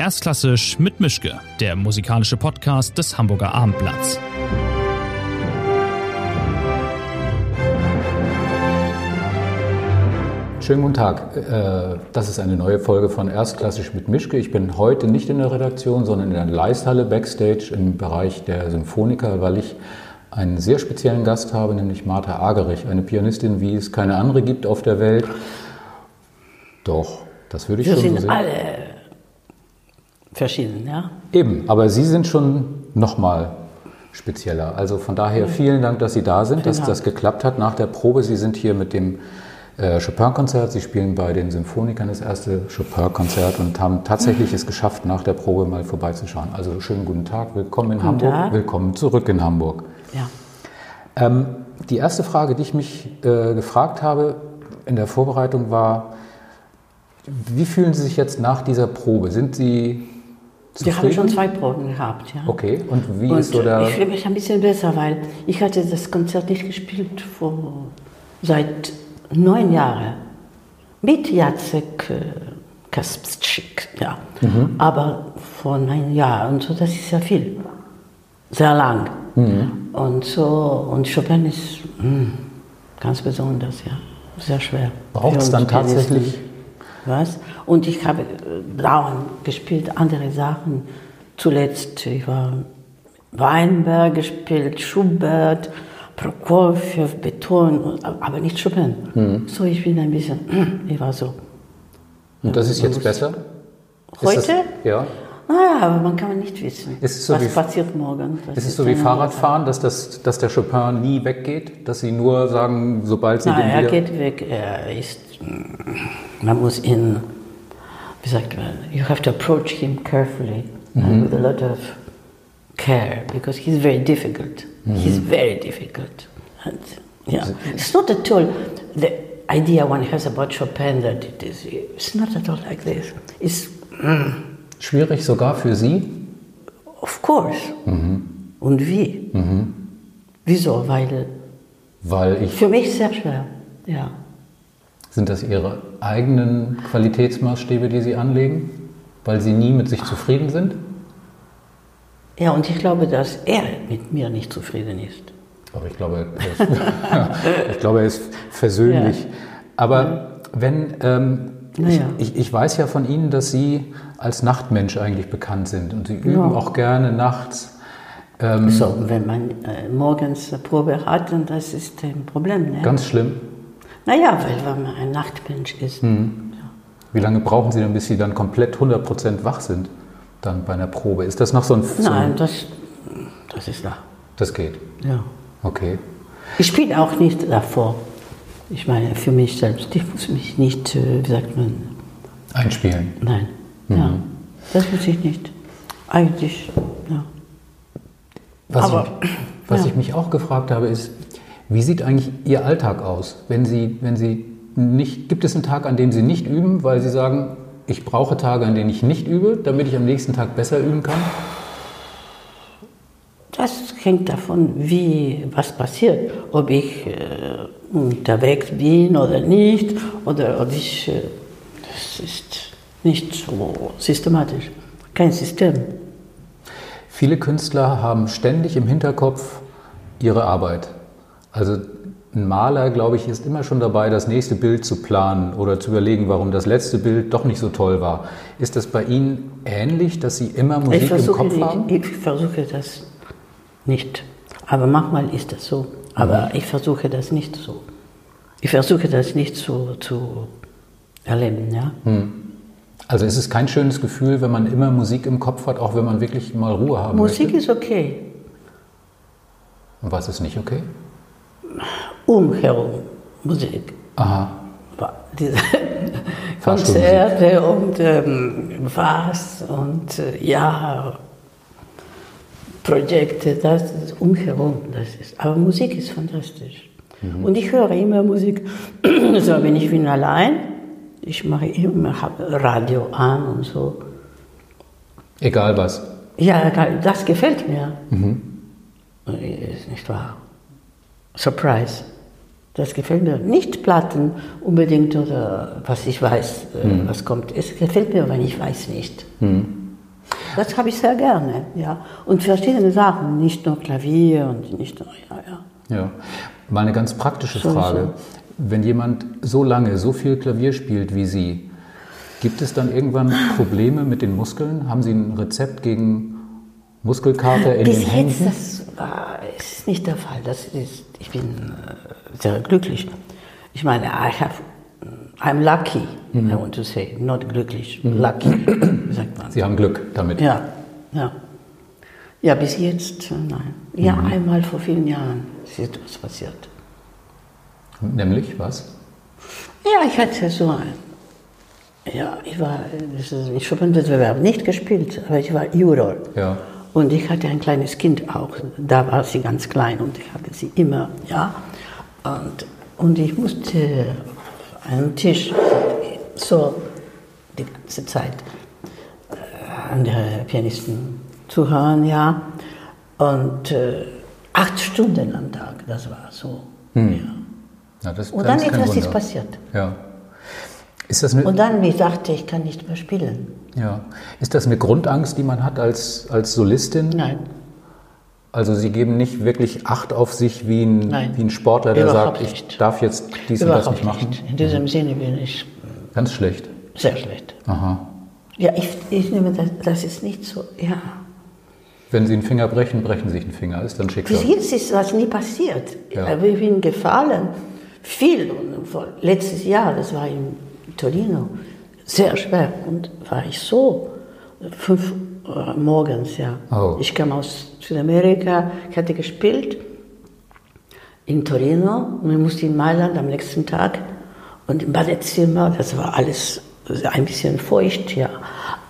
Erstklassisch mit Mischke, der musikalische Podcast des Hamburger Abendblatts. Schönen guten Tag. Äh, das ist eine neue Folge von Erstklassisch mit Mischke. Ich bin heute nicht in der Redaktion, sondern in der Leisthalle Backstage im Bereich der Symphoniker, weil ich einen sehr speziellen Gast habe, nämlich Martha Agerich, eine Pianistin, wie es keine andere gibt auf der Welt. Doch, das würde ich Wir schon so sind sehen. alle verschieden, ja. Eben, aber Sie sind schon nochmal spezieller. Also von daher vielen Dank, dass Sie da sind, dass das geklappt hat nach der Probe. Sie sind hier mit dem äh, Chopin-Konzert. Sie spielen bei den Symphonikern das erste Chopin-Konzert und haben tatsächlich es geschafft, nach der Probe mal vorbeizuschauen. Also schönen guten Tag, willkommen in Hamburg, Tag. willkommen zurück in Hamburg. ja. Ähm, die erste Frage, die ich mich äh, gefragt habe in der Vorbereitung war, wie fühlen Sie sich jetzt nach dieser Probe? Sind Sie Wir haben schon zufrieden? zwei Proben gehabt, ja. Okay, und wie Und ist so der... ich fühle mich ein bisschen besser, weil ich hatte das Konzert nicht gespielt vor seit neun Jahren. Mit Jacek äh, Kaspczyk, ja. Mhm. Aber vor neun Jahren und so, das ist ja viel. Sehr lang. Mhm. Und so, und Chopin ist mm, ganz besonders, ja. Sehr schwer. Braucht es dann tatsächlich Was? Und ich habe äh, dauernd gespielt, andere Sachen. Zuletzt, ich war Weinberg gespielt, Schubert, Prokofjew, Beton, aber nicht Chopin. Mhm. So, ich bin ein bisschen, ich war so. Und das ist jetzt besser? Heute? Das, ja. Naja, aber man kann nicht wissen, so was wie- passiert morgen. Ist es so wie Fahrradfahren, dass, das, dass der Chopin nie weggeht? Dass Sie nur sagen, sobald Sie Nein, den er wieder... geht weg. Er ist, man muss ihn, wie sagt man, you have to approach him carefully and with a lot of care because he's very difficult. He's very difficult. And, yeah, it's not at all the idea one has about Chopin that it is. It's not at all like this. It's Schwierig sogar für Sie? of course. Und wie? Wieso? Weil Weil ich... für mich sehr schwer. Ja. Sind das Ihre eigenen Qualitätsmaßstäbe, die Sie anlegen? Weil Sie nie mit sich zufrieden sind? Ja, und ich glaube, dass er mit mir nicht zufrieden ist. Aber ich glaube, er ist, ich glaube, er ist versöhnlich. Aber wenn, ähm, Naja. ich, ich, ich weiß ja von Ihnen, dass Sie als Nachtmensch eigentlich bekannt sind und Sie üben Ja. auch gerne nachts. Ähm, So, wenn man äh, morgens eine Probe hat, dann das ist ein Problem. Ne? Ganz schlimm. Naja, weil wenn man ein Nachtmensch ist. Wie lange brauchen Sie denn, bis Sie dann komplett 100% wach sind? Dann bei einer Probe. Ist das noch so ein... So Nein, ein das, das ist da. das geht. Ja. Okay. Ich spiele auch nicht davor. Ich meine, für mich selbst. Ich muss mich nicht, äh, wie sagt man, Einspielen. nein. Ja, das muss ich nicht. Eigentlich, ja. Was, Aber- ich, was ja. ich mich auch gefragt habe, ist, wie sieht eigentlich Ihr Alltag aus? Wenn Sie, wenn Sie nicht, gibt es einen Tag, an dem Sie nicht üben, weil Sie sagen, ich brauche Tage, an denen ich nicht übe, damit ich am nächsten Tag besser üben kann? Das hängt davon, wie, was passiert. Ob ich äh, unterwegs bin oder nicht, oder ob ich. Äh, das ist nicht so systematisch. Kein System. Viele Künstler haben ständig im Hinterkopf ihre Arbeit. Also ein Maler, glaube ich, ist immer schon dabei, das nächste Bild zu planen oder zu überlegen, warum das letzte Bild doch nicht so toll war. Ist das bei Ihnen ähnlich, dass Sie immer Musik im Kopf haben? ich versuche das nicht. Aber manchmal ist das so. Aber ich versuche das nicht so. Ich versuche das nicht so zu erleben. Ja? Also ist es kein schönes Gefühl, wenn man immer Musik im Kopf hat, auch wenn man wirklich mal Ruhe haben Musik möchte? ist okay. Und was ist nicht okay? Umherum Musik. Aha. diese. Konzerte und ähm, was und äh, ja, Projekte, das ist umherum. Das ist, aber Musik ist fantastisch. Und ich höre immer Musik, so wenn ich bin allein, ich mache immer hab Radio an und so. Egal was. Ja, das gefällt mir. Ist nicht wahr? Surprise. Das gefällt mir. Nicht Platten unbedingt oder was ich weiß, äh, was kommt. Es gefällt mir, wenn ich weiß nicht. das habe ich sehr gerne, ja. Und verschiedene Sachen, nicht nur Klavier und nicht nur, ja, ja. Ja. Mal eine ganz praktische So, Frage. Wenn jemand so lange, so viel Klavier spielt wie Sie, gibt es dann irgendwann Probleme mit den Muskeln? Haben Sie ein Rezept gegen Muskelkater in Bis den jetzt, Händen? das war, ist nicht der Fall. Das ist, ich bin äh, sehr glücklich. Ich meine, I have, I'm lucky, I want to say, not glücklich, lucky, wie sagt man. Sie haben Glück damit. Ja, ja. Ja, bis jetzt, äh, nein. Ja, einmal vor vielen Jahren ist etwas passiert. Nämlich was? Ja, ich hatte so ein. Ja, ich war das ist in Chopin-Wettbewerb nicht gespielt, aber ich war Juror. Ja. Und ich hatte ein kleines Kind auch. Da war sie ganz klein und ich hatte sie immer, ja. Und, und ich musste auf einen Tisch so die ganze Zeit äh, an der Pianisten zuhören, ja. Und äh, acht Stunden am Tag, das war so. Ja. Ja, das, Und dann ist etwas ist Wunder. passiert. Ja. Ist das, Und dann, ich dachte, ich kann nicht mehr spielen. ja. ist das eine Grundangst, die man hat als, als Solistin? Nein, Also Sie geben nicht wirklich Acht auf sich wie ein, Nein. wie ein Sportler, der Überhaupt sagt, ich nicht. darf jetzt dies und das überhaupt nicht machen? nicht. In diesem Sinne bin ich Ganz schlecht. sehr schlecht. Aha. Ja, ich, ich nehme das, das ist nicht so, ja. Wenn Sie einen Finger brechen, brechen Sie sich einen Finger. Ist dann Bis Schicksal. jetzt ist das nie passiert. Ja. Aber ich bin gefallen. Viel. Letztes Jahr, das war in Torino, sehr schwer. Und war ich so, fünf Uhr morgens, ja. Oh. Ich kam aus Südamerika, ich hatte gespielt in Torino und ich musste in Mailand am nächsten Tag. Und im Badezimmer, das war alles ein bisschen feucht, ja.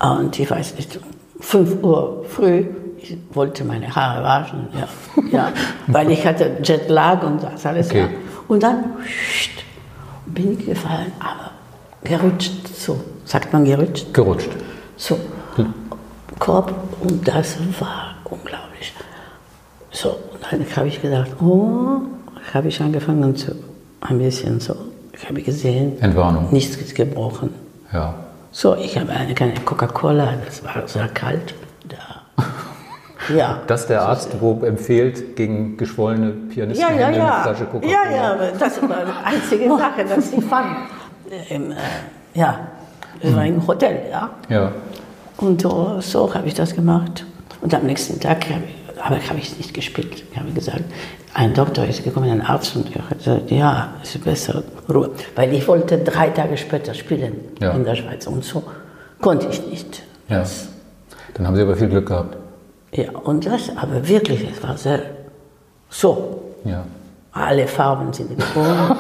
Und ich weiß nicht, 5 Uhr früh, ich wollte meine Haare waschen, ja. ja weil ich hatte Jetlag und das alles. Okay. Ja. Und dann pssst, bin ich gefallen, aber gerutscht, so, sagt man gerutscht? Gerutscht. So, Korb und das war unglaublich. So, und dann habe ich gedacht, oh, habe ich angefangen zu, ein bisschen so, ich habe gesehen, Entwarnung. nichts ist gebrochen. Ja. So, ich habe eine kleine Coca-Cola, das war sehr kalt. Da. Ja. Das der Arzt, wo empfiehlt, gegen geschwollene Pianisten Ja, ja, eine ja. Flasche Coca-Cola. Ja, ja, das war die einzige Sache, dass ich fand. Im, äh, ja, das war im Hotel, ja. Ja. Und so, so habe ich das gemacht. Und am nächsten Tag habe ich, aber habe ich nicht gespielt. Ich habe gesagt, ein Doktor ist gekommen, ein Arzt, und ich habe gesagt, ja, es ist besser, Ruhe. Weil ich wollte drei Tage später spielen Ja. in der Schweiz. Und so konnte ich nicht. ja. Dann haben Sie aber viel Glück gehabt. Ja, und das, aber wirklich, es war sehr so. Ja. Alle Farben sind gekommen.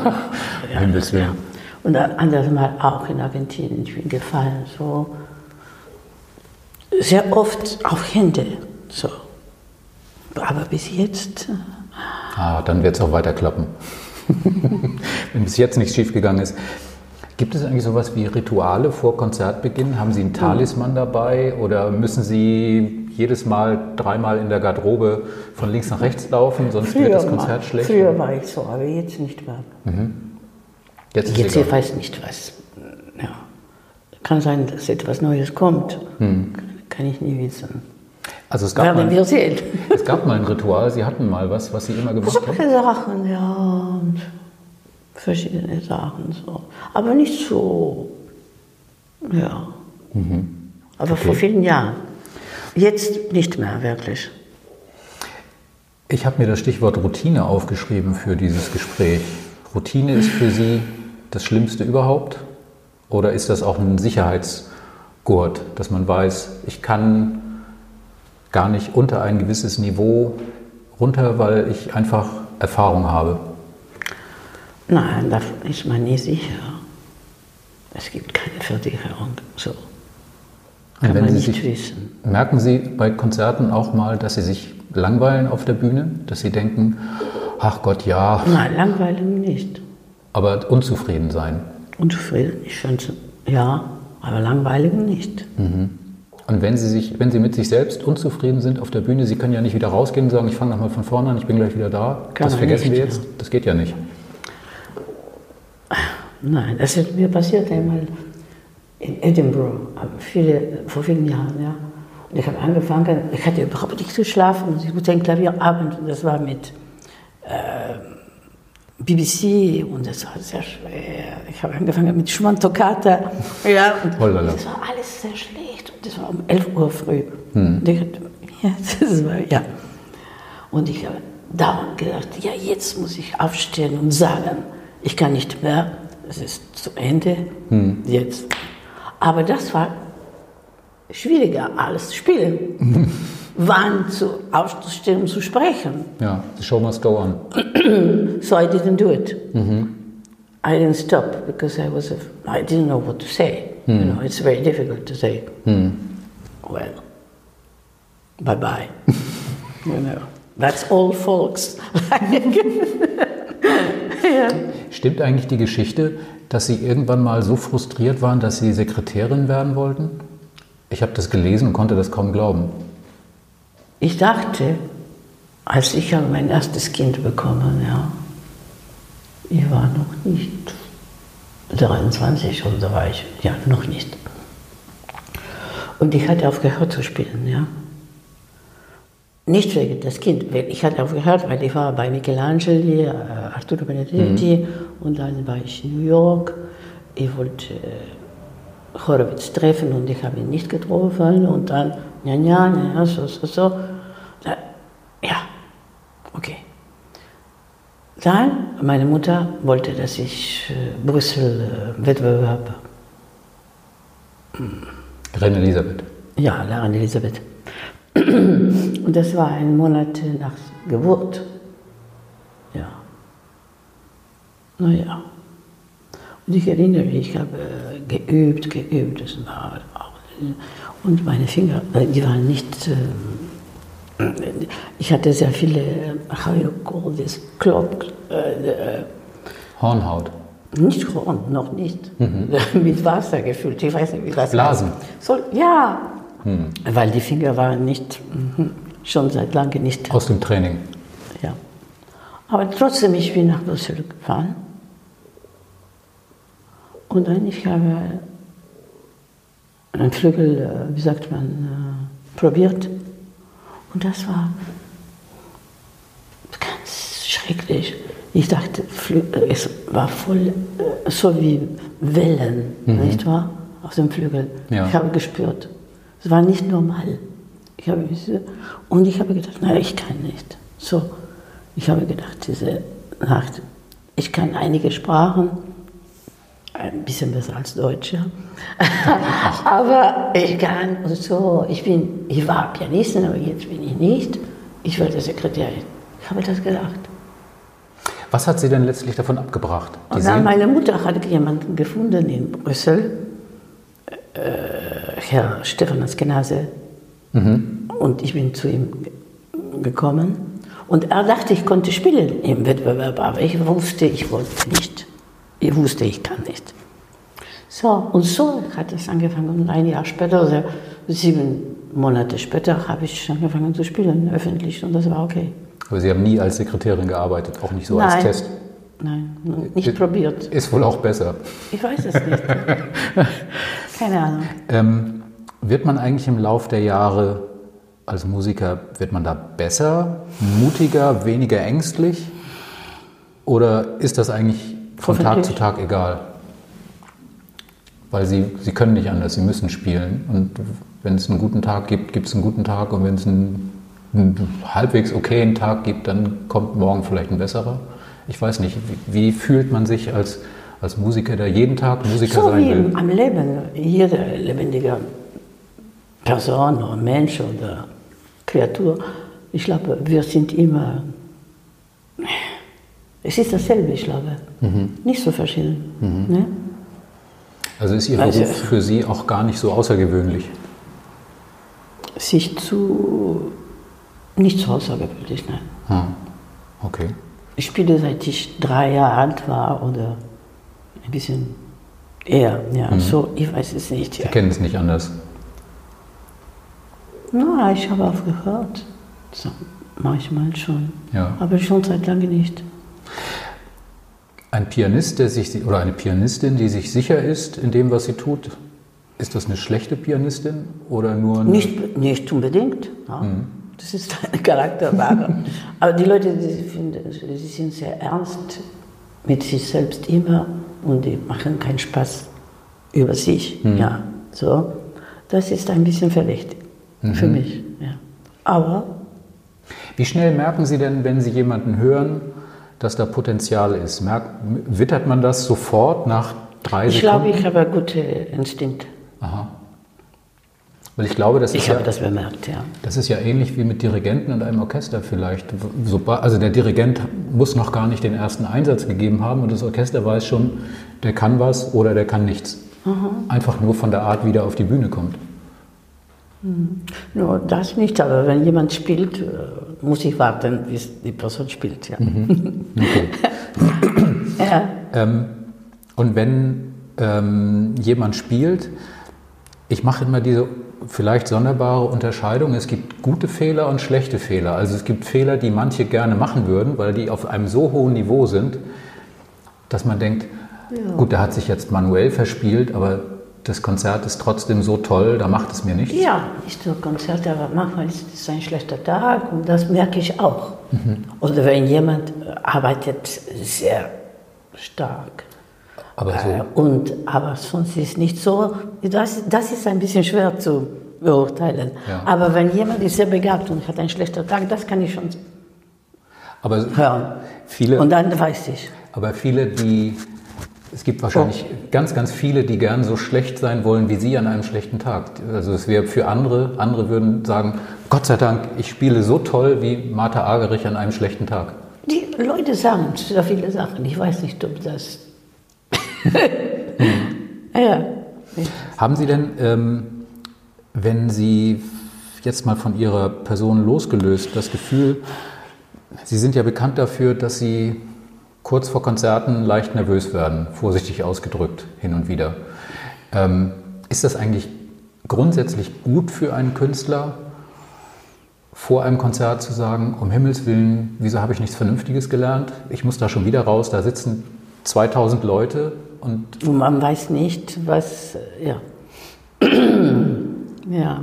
ja, Himmels Willen. Und ein anderes Mal auch in Argentinien, ich bin gefallen, so. Sehr oft auf Hände, so. Aber bis jetzt, Ah, dann wird es auch weiter klappen. Wenn bis jetzt nichts schiefgegangen ist. Gibt es eigentlich sowas wie Rituale vor Konzertbeginn? Haben Sie einen Talisman dabei oder müssen Sie jedes Mal dreimal in der Garderobe von links nach rechts laufen, sonst wird das Konzert mal, schlecht? früher war ich so, aber jetzt nicht mehr. Jetzt Jetzt ich weiß nicht was. Ja. Kann sein, dass etwas Neues kommt. Hm. Kann ich nie wissen. Also es gab, Werden mal, wir sehen. es gab mal ein Ritual, Sie hatten mal was, was Sie immer gemacht haben. Solche Sachen, ja, und verschiedene Sachen so. Aber nicht so, ja. Mhm. Aber vor vielen Jahren. Jetzt nicht mehr, wirklich. Ich habe mir das Stichwort Routine aufgeschrieben für dieses Gespräch. Routine ist für Sie das Schlimmste überhaupt? Oder ist das auch ein Sicherheitsgurt, dass man weiß, ich kann gar nicht unter ein gewisses Niveau runter, weil ich einfach Erfahrung habe? Nein, da ist man nie sicher. Es gibt keine Versicherung. So. Kann man Sie nicht sich- wissen. Merken Sie bei Konzerten auch mal, dass Sie sich langweilen auf der Bühne? Dass Sie denken, ach Gott, ja, Nein, langweilen nicht. Aber unzufrieden sein? Unzufrieden, ich finde, ja, aber langweiligen nicht. Und wenn Sie, sich, wenn Sie mit sich selbst unzufrieden sind auf der Bühne, Sie können ja nicht wieder rausgehen und sagen, ich fange nochmal von vorne an, ich bin gleich wieder da. Kann das vergessen nicht, wir jetzt. Das geht ja nicht. Nein, das ist mir passiert einmal in Edinburgh, viele, vor vielen Jahren, ja. Und ich habe angefangen, ich hatte überhaupt nicht geschlafen und ich musste ein Klavierabend und das war mit äh, BBC und das war sehr schwer. Ich habe angefangen mit Schumann Toccata. Ja, und Hollala. das war alles sehr schlecht und das war um 11 Uhr früh. Und ich, ja, das war, ja. Und ich habe dauernd gedacht, ja, jetzt muss ich aufstehen und sagen, ich kann nicht mehr, es ist zu Ende, jetzt. Aber das war schwieriger als spielen. Wann zu, aufzustehen und zu sprechen. Ja, the show must go on. So I didn't do it. I didn't stop because I was, af- I didn't know what to say. You know, it's very difficult to say. Well, bye bye. you know, that's all, folks. ja. Stimmt eigentlich die Geschichte, dass Sie irgendwann mal so frustriert waren, dass Sie Sekretärin werden wollten? Ich habe das gelesen und konnte das kaum glauben. Ich dachte, als ich habe mein erstes Kind bekommen, ja, ich war noch nicht 23 oder da war ich, ja, noch nicht. Und ich hatte aufgehört zu spielen, ja. Nicht wegen des Kind, weil ich hatte aufgehört, weil ich war bei Michelangelo, äh, Arturo Benedetti und dann war ich in New York. Ich wollte äh, Horowitz treffen und ich habe ihn nicht getroffen und dann, ja, ja, ja, so, so, so. Ja, okay. Dann, meine Mutter wollte, dass ich äh, Brüssel äh, Reine Elisabeth. ja, Lara Elisabeth. Und das war ein Monat nach Geburt. Ja. Naja. Und ich erinnere mich, ich habe äh, geübt, geübt. Das war auch, und meine Finger, die waren nicht. Äh, ich hatte sehr viele, äh, how you call this, Klopp, äh, äh, Hornhaut. nicht Horn, noch nicht. Mit Wasser gefüllt. Ich weiß nicht, wie das Blasen. So, ja, weil die Finger waren nicht, mhm, schon seit langem nicht. Aus dem Training. Ja. Aber trotzdem, ich bin nach Brüssel gefahren. Und dann, ich habe einen Flügel, äh, wie sagt man, äh, probiert. Und das war ganz schrecklich. Ich dachte, äh, es war voll äh, so wie Wellen, nicht wahr? Auf dem Flügel. Ja. Ich habe gespürt. Es war nicht normal. Ich habe, und ich habe gedacht, nein, ich kann nicht. So, ich habe gedacht, diese Nacht, ich kann einige Sprachen, ein bisschen besser als Deutsch, ja. aber ich kann und so, ich bin, ich war Pianistin, aber jetzt bin ich nicht. Ich werde Sekretärin. Ich habe das gedacht. Was hat Sie denn letztlich davon abgebracht? Die Und dann meine Mutter hat jemanden gefunden in Brüssel, äh, Herr Stefan Askenase. Und ich bin zu ihm ge- gekommen. Und er dachte, ich konnte spielen im Wettbewerb, aber ich wusste, ich wollte nicht. Ich wusste, ich kann nicht. So, und so hat es angefangen. Und ein Jahr später, also sieben Monate später, habe ich angefangen zu spielen, öffentlich. Und das war okay. Aber Sie haben nie als Sekretärin gearbeitet, auch nicht so als Nein. Test. Nein, nicht probiert. Ist wohl auch besser. Ich weiß es nicht. Keine Ahnung. Ähm, wird man eigentlich im Lauf der Jahre als Musiker, wird man da besser, mutiger, weniger ängstlich? Oder ist das eigentlich von Tag zu Tag egal? Weil Sie, Sie können nicht anders, Sie müssen spielen. Und wenn es einen guten Tag gibt, gibt es einen guten Tag. Und wenn es einen, einen halbwegs okayen Tag gibt, dann kommt morgen vielleicht ein besserer. Ich weiß nicht, wie, wie fühlt man sich als, als Musiker, der jeden Tag Musiker So sein wie will? am Leben. Jede lebendige Person oder Mensch oder Kreatur. Ich glaube, wir sind immer. Es ist dasselbe, ich glaube. Nicht so verschieden. Ne? Also ist Ihr Also- Beruf für Sie auch gar nicht so außergewöhnlich? Sich zu. Nicht so außergewöhnlich, nein. Hm. Okay. Ich spiele seit ich drei Jahre alt war oder ein bisschen eher. Ja, so, ich weiß es nicht. Sie Ja. kennen es nicht anders. Na, ich habe aufgehört. So, manchmal schon. Ja. Aber schon seit langem nicht. Ein Pianist, der sich oder eine Pianistin, die sich sicher ist in dem, was sie tut, Ist das eine schlechte Pianistin oder nur eine Nicht, nicht unbedingt. Ja. Das ist eine Charakterware. Aber die Leute, die, finden, die sind sehr ernst mit sich selbst immer und die machen keinen Spaß über sich. Ja, so. Das ist ein bisschen verdächtig für mich. Ja. Aber Wie schnell merken Sie denn, wenn Sie jemanden hören, dass da Potenzial ist? Merkt, wittert man das sofort nach drei ich Sekunden? glaube, ich habe einen guten Instinkt. Aha. Weil ich glaube, das ist, Ich ja, habe das bemerkt, ja. das ist ja ähnlich wie mit Dirigenten und einem Orchester vielleicht. Also der Dirigent muss noch gar nicht den ersten Einsatz gegeben haben und das Orchester weiß schon, der kann was oder der kann nichts. Einfach nur von der Art, wie der auf die Bühne kommt. Nur das nicht, aber wenn jemand spielt, äh, muss ich warten, bis die Person spielt. Ja. ja. Ähm, und wenn ähm, jemand spielt, ich mache immer diese vielleicht sonderbare Unterscheidung. Es gibt gute Fehler und schlechte Fehler. Also es gibt Fehler, die manche gerne machen würden, weil die auf einem so hohen Niveau sind, dass man denkt, gut, der hat sich jetzt manuell verspielt, aber das Konzert ist trotzdem so toll, da macht es mir nichts. Ja, ist so Konzert, aber manchmal ist es ein schlechter Tag und das merke ich auch. Oder wenn jemand äh, arbeitet sehr stark. Aber Äh, so, und, aber sonst ist nicht so, das, das ist ein bisschen schwer zu beurteilen. Ja. Aber wenn jemand ist sehr begabt und hat einen schlechten Tag, das kann ich schon aber hören. viele, Und dann weiß ich. Aber viele, die, es gibt wahrscheinlich ganz, ganz viele, die gern so schlecht sein wollen wie Sie an einem schlechten Tag. Also es wäre für andere, andere würden sagen, Gott sei Dank, ich spiele so toll wie Martha Agerich an einem schlechten Tag. Die Leute sagen so viele Sachen. Ich weiß nicht, ob das. ja. Haben Sie denn, ähm, wenn Sie jetzt mal von Ihrer Person losgelöst, das Gefühl, Sie sind ja bekannt dafür, dass Sie kurz vor Konzerten leicht nervös werden, vorsichtig ausgedrückt, hin und wieder. Ähm, ist das eigentlich grundsätzlich gut für einen Künstler, vor einem Konzert zu sagen, um Himmels Willen, wieso habe ich nichts Vernünftiges gelernt? Ich muss da schon wieder raus, da sitzen 2000 Leute und man weiß nicht, was. äh, Ja. ja.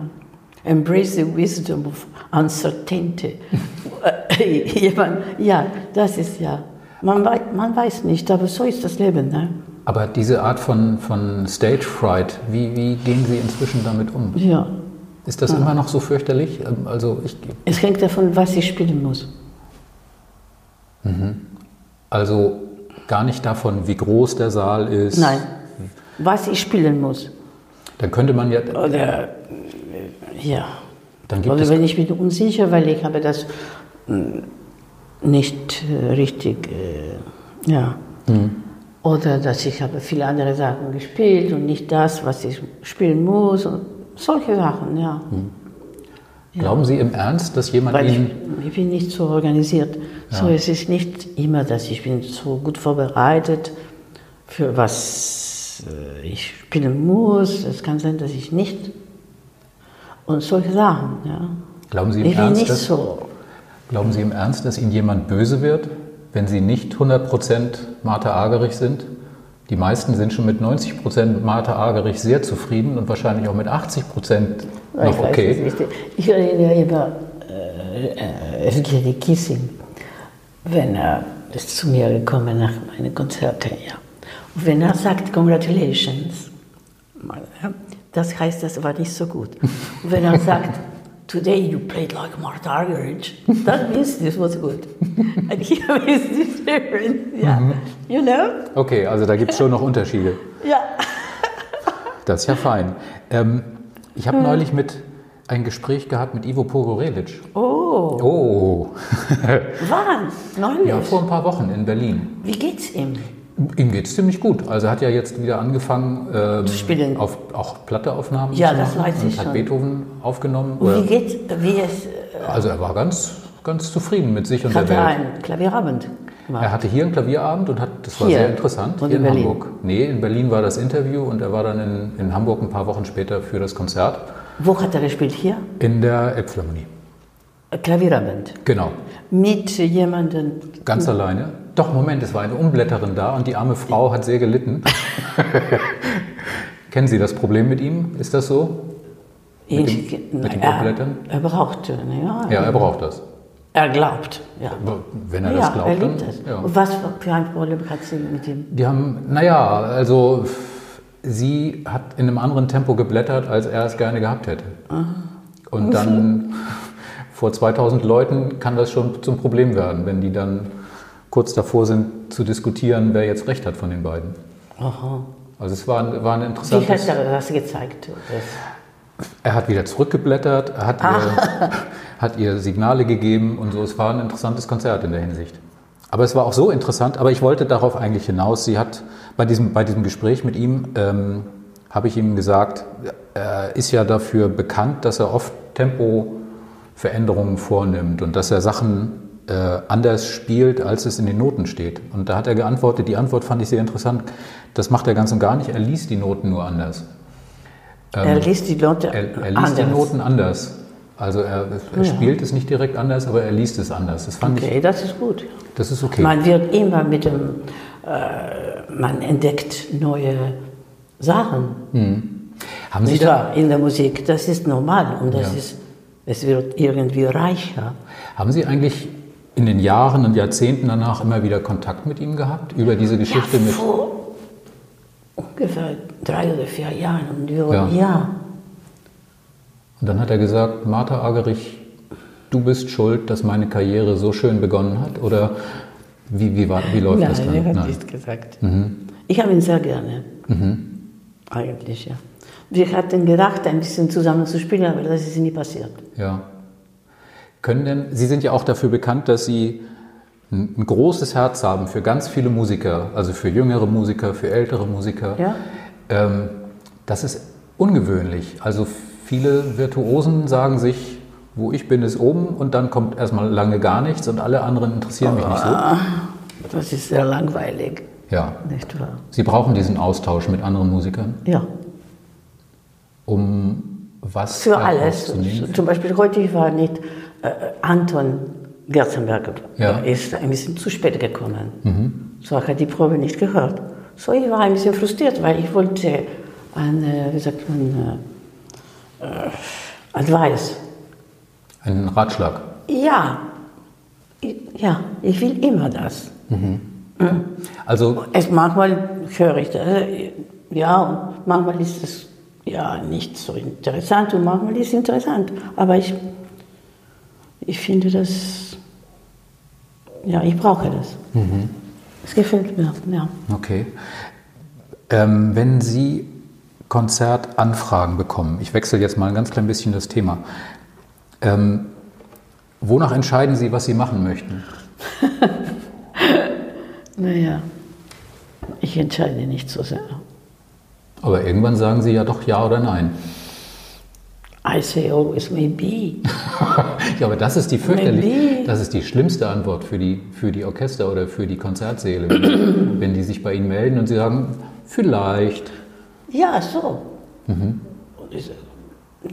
Embrace the wisdom of uncertainty. Jemand, ja, das ist ja. Man weiß, man weiß nicht, aber so ist das Leben. Ne? Aber diese Art von, von Stage Fright, wie, wie gehen Sie inzwischen damit um? Ja. Ist das immer noch so fürchterlich? Ähm, Also, ich, Es hängt davon, was ich spielen muss. also gar nicht davon, wie groß der Saal ist. Nein. Was ich spielen muss. Dann könnte man ja, Oder, äh, ja. dann gibt Oder es, wenn ich bin unsicher, weil ich habe das mm, nicht äh, richtig, äh, ja. Hm. Oder dass ich habe viele andere Sachen gespielt und nicht das, was ich spielen muss. Und solche Sachen, ja. Hm. glauben Sie im Ernst, dass jemand Weil ich, Ihnen, ich bin nicht so organisiert. So, es ist nicht immer, dass ich bin so gut vorbereitet für was äh, ich spielen muss. Es kann sein, dass ich nicht. Und solche Sachen, ja. glauben Sie im Ich bin Ernst, nicht dass, so. Glauben Sie im Ernst, dass Ihnen jemand böse wird, wenn Sie nicht 100% Martha Agerich sind? Die meisten sind schon mit 90% Martha Agerich sehr zufrieden und wahrscheinlich auch mit 80% Ich noch weiß okay. nicht. Ich erinnere immer äh, äh, Evgeny Kissing, wenn er ist zu mir gekommen nach meinen Konzerten. Ja. Und wenn er sagt, Congratulations, ja, das heißt, das war nicht so gut. Und wenn er sagt, Today you played like Martha Argerich, that means this was good. And here is different. Yeah. You know? Okay, also da gibt es schon noch Unterschiede. Ja. Das ist ja fein. Ähm, ich habe neulich mit ein Gespräch gehabt mit Ivo Pogorelic. Oh, Oh, wann? Neulich? ja, vor ein paar Wochen in Berlin. Wie geht's ihm? Ihm geht es ziemlich gut. Also er hat ja jetzt wieder angefangen, ähm, Zu spielen. Auf, auch Platteaufnahmen Ja, zu das machen weiß ich und hat schon. Beethoven aufgenommen. Und wie geht's, wie es, äh, also er war ganz, ganz zufrieden mit sich und hat der er Welt. einen Klavierabend gemacht? Er hatte hier einen Klavierabend und hat, das war Hier? sehr interessant, Und hier in in? Hamburg. Nee, in Berlin war das Interview und er war dann in, in Hamburg ein paar Wochen später für das Konzert Wo hat er gespielt? Hier? in der Elbphilharmonie. Klavierabend. Genau. Mit jemandem. Ganz alleine? Doch, Moment, es war eine Umblätterin da und die arme Frau hat sehr gelitten. Kennen Sie das Problem mit ihm? Ist das so? Mit Ich- dem- mit dem er, Abblättern? er braucht, ja, Ja, er braucht das. er glaubt, ja. Wenn er ja, das glaubt, er dann. liebt es. Ja. Und was für ein Problem hat sie mit ihm? Die haben, naja, also sie hat in einem anderen Tempo geblättert, als er es gerne gehabt hätte. Und dann vor 2000 Leuten kann das schon zum Problem werden, wenn die dann kurz davor sind zu diskutieren, wer jetzt recht hat von den beiden. Aha. Also es war, ein- war ein Wie interessantes... hat er das gezeigt? Das, Er hat wieder zurückgeblättert, er hat, ihr, hat ihr Signale gegeben und so. Es war ein interessantes Konzert in der Hinsicht. Aber es war auch so interessant, aber ich wollte darauf eigentlich hinaus. Sie hat bei diesem, bei diesem Gespräch mit ihm, ähm, habe ich ihm gesagt, er ist ja dafür bekannt, dass er oft Tempoveränderungen vornimmt und dass er Sachen äh, anders spielt, als es in den Noten steht. Und da hat er geantwortet, die Antwort fand ich sehr interessant, das macht er ganz und gar nicht, er liest die Noten nur anders. er liest die Note Er, er liest die anders. Noten anders. Also er, er spielt es nicht direkt anders, aber er liest es anders. Das fand Okay, das ist gut. ich, das ist okay. Man wird immer mit dem, äh, man entdeckt neue Sachen. Haben Sie wahr? In der Musik, das ist normal und das Ja. ist, es wird irgendwie reicher. haben Sie eigentlich in den Jahren und Jahrzehnten danach immer wieder Kontakt mit ihm gehabt über diese Geschichte ja, mit? vor ungefähr drei oder vier Jahren. Und wir, Ja. ja. Und dann hat er gesagt, Martha Agerich, du bist schuld, dass meine Karriere so schön begonnen hat? Oder wie, wie, war, wie läuft Nein, das dann? er hat Nein. nicht gesagt. Ich habe ihn sehr gerne. Eigentlich, ja. Wir hatten gedacht, ein bisschen zusammen zu spielen, aber das ist nie passiert. Ja. Können denn, Sie sind ja auch dafür bekannt, dass Sie ein, ein großes Herz haben für ganz viele Musiker, also für jüngere Musiker, für ältere Musiker. Ja. Ähm, das ist ungewöhnlich. Also viele Virtuosen sagen sich, wo ich bin, ist oben und dann kommt erstmal lange gar nichts und alle anderen interessieren mich nicht so. Das ist sehr langweilig, Ja. nicht wahr? Sie brauchen diesen Austausch mit anderen Musikern, Ja, um was für alles. Zum Beispiel heute war nicht Anton Gerzenberger. Ja. Ist ein bisschen zu spät gekommen. So hat die Probe nicht gehört. So, ich war ein bisschen frustriert, weil ich wollte eine, wie sagt man, äh, äh, Advice. Einen Ratschlag. Ja, ich, ja, ich will immer das. Also Es, manchmal höre ich das, äh, ja, und manchmal ist es ja nicht so interessant und manchmal ist es interessant. Aber ich, ich finde das, ja, ich brauche das. Es gefällt mir, ja. Okay. Ähm, wenn Sie Konzertanfragen bekommen, ich wechsle jetzt mal ein ganz klein bisschen das Thema, ähm, wonach entscheiden Sie, was Sie machen möchten? Naja, ich entscheide nicht so sehr. Aber irgendwann sagen Sie ja doch ja oder nein. I say always maybe. ja, aber das ist die fürchterlich, das ist die schlimmste Antwort für die, für die Orchester oder für die Konzertsäle, wenn, wenn die sich bei Ihnen melden und Sie sagen, vielleicht. Ja, so. Und ich sage,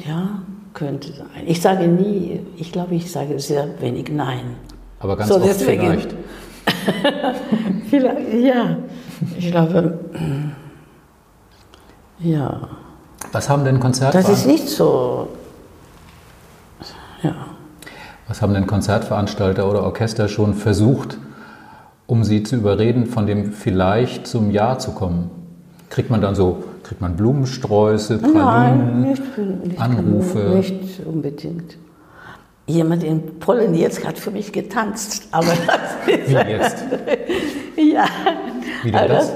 ja, könnte sein. Ich sage nie, ich glaube, ich sage sehr wenig Nein. Aber ganz So, oft deswegen- vielleicht. Vielleicht, ja. Ich glaube, ja. Was haben denn Das ist Konzertveranstalter, nicht so. Ja. was haben denn Konzertveranstalter oder Orchester schon versucht, um Sie zu überreden, von dem vielleicht zum Ja zu kommen? Kriegt man dann so, kriegt man Blumensträuße, Nein, Pralinen, nicht, nicht, Anrufe? nicht unbedingt. Jemand in Polen jetzt hat für mich getanzt, aber das ist, Wie jetzt? ja. Wie denn das?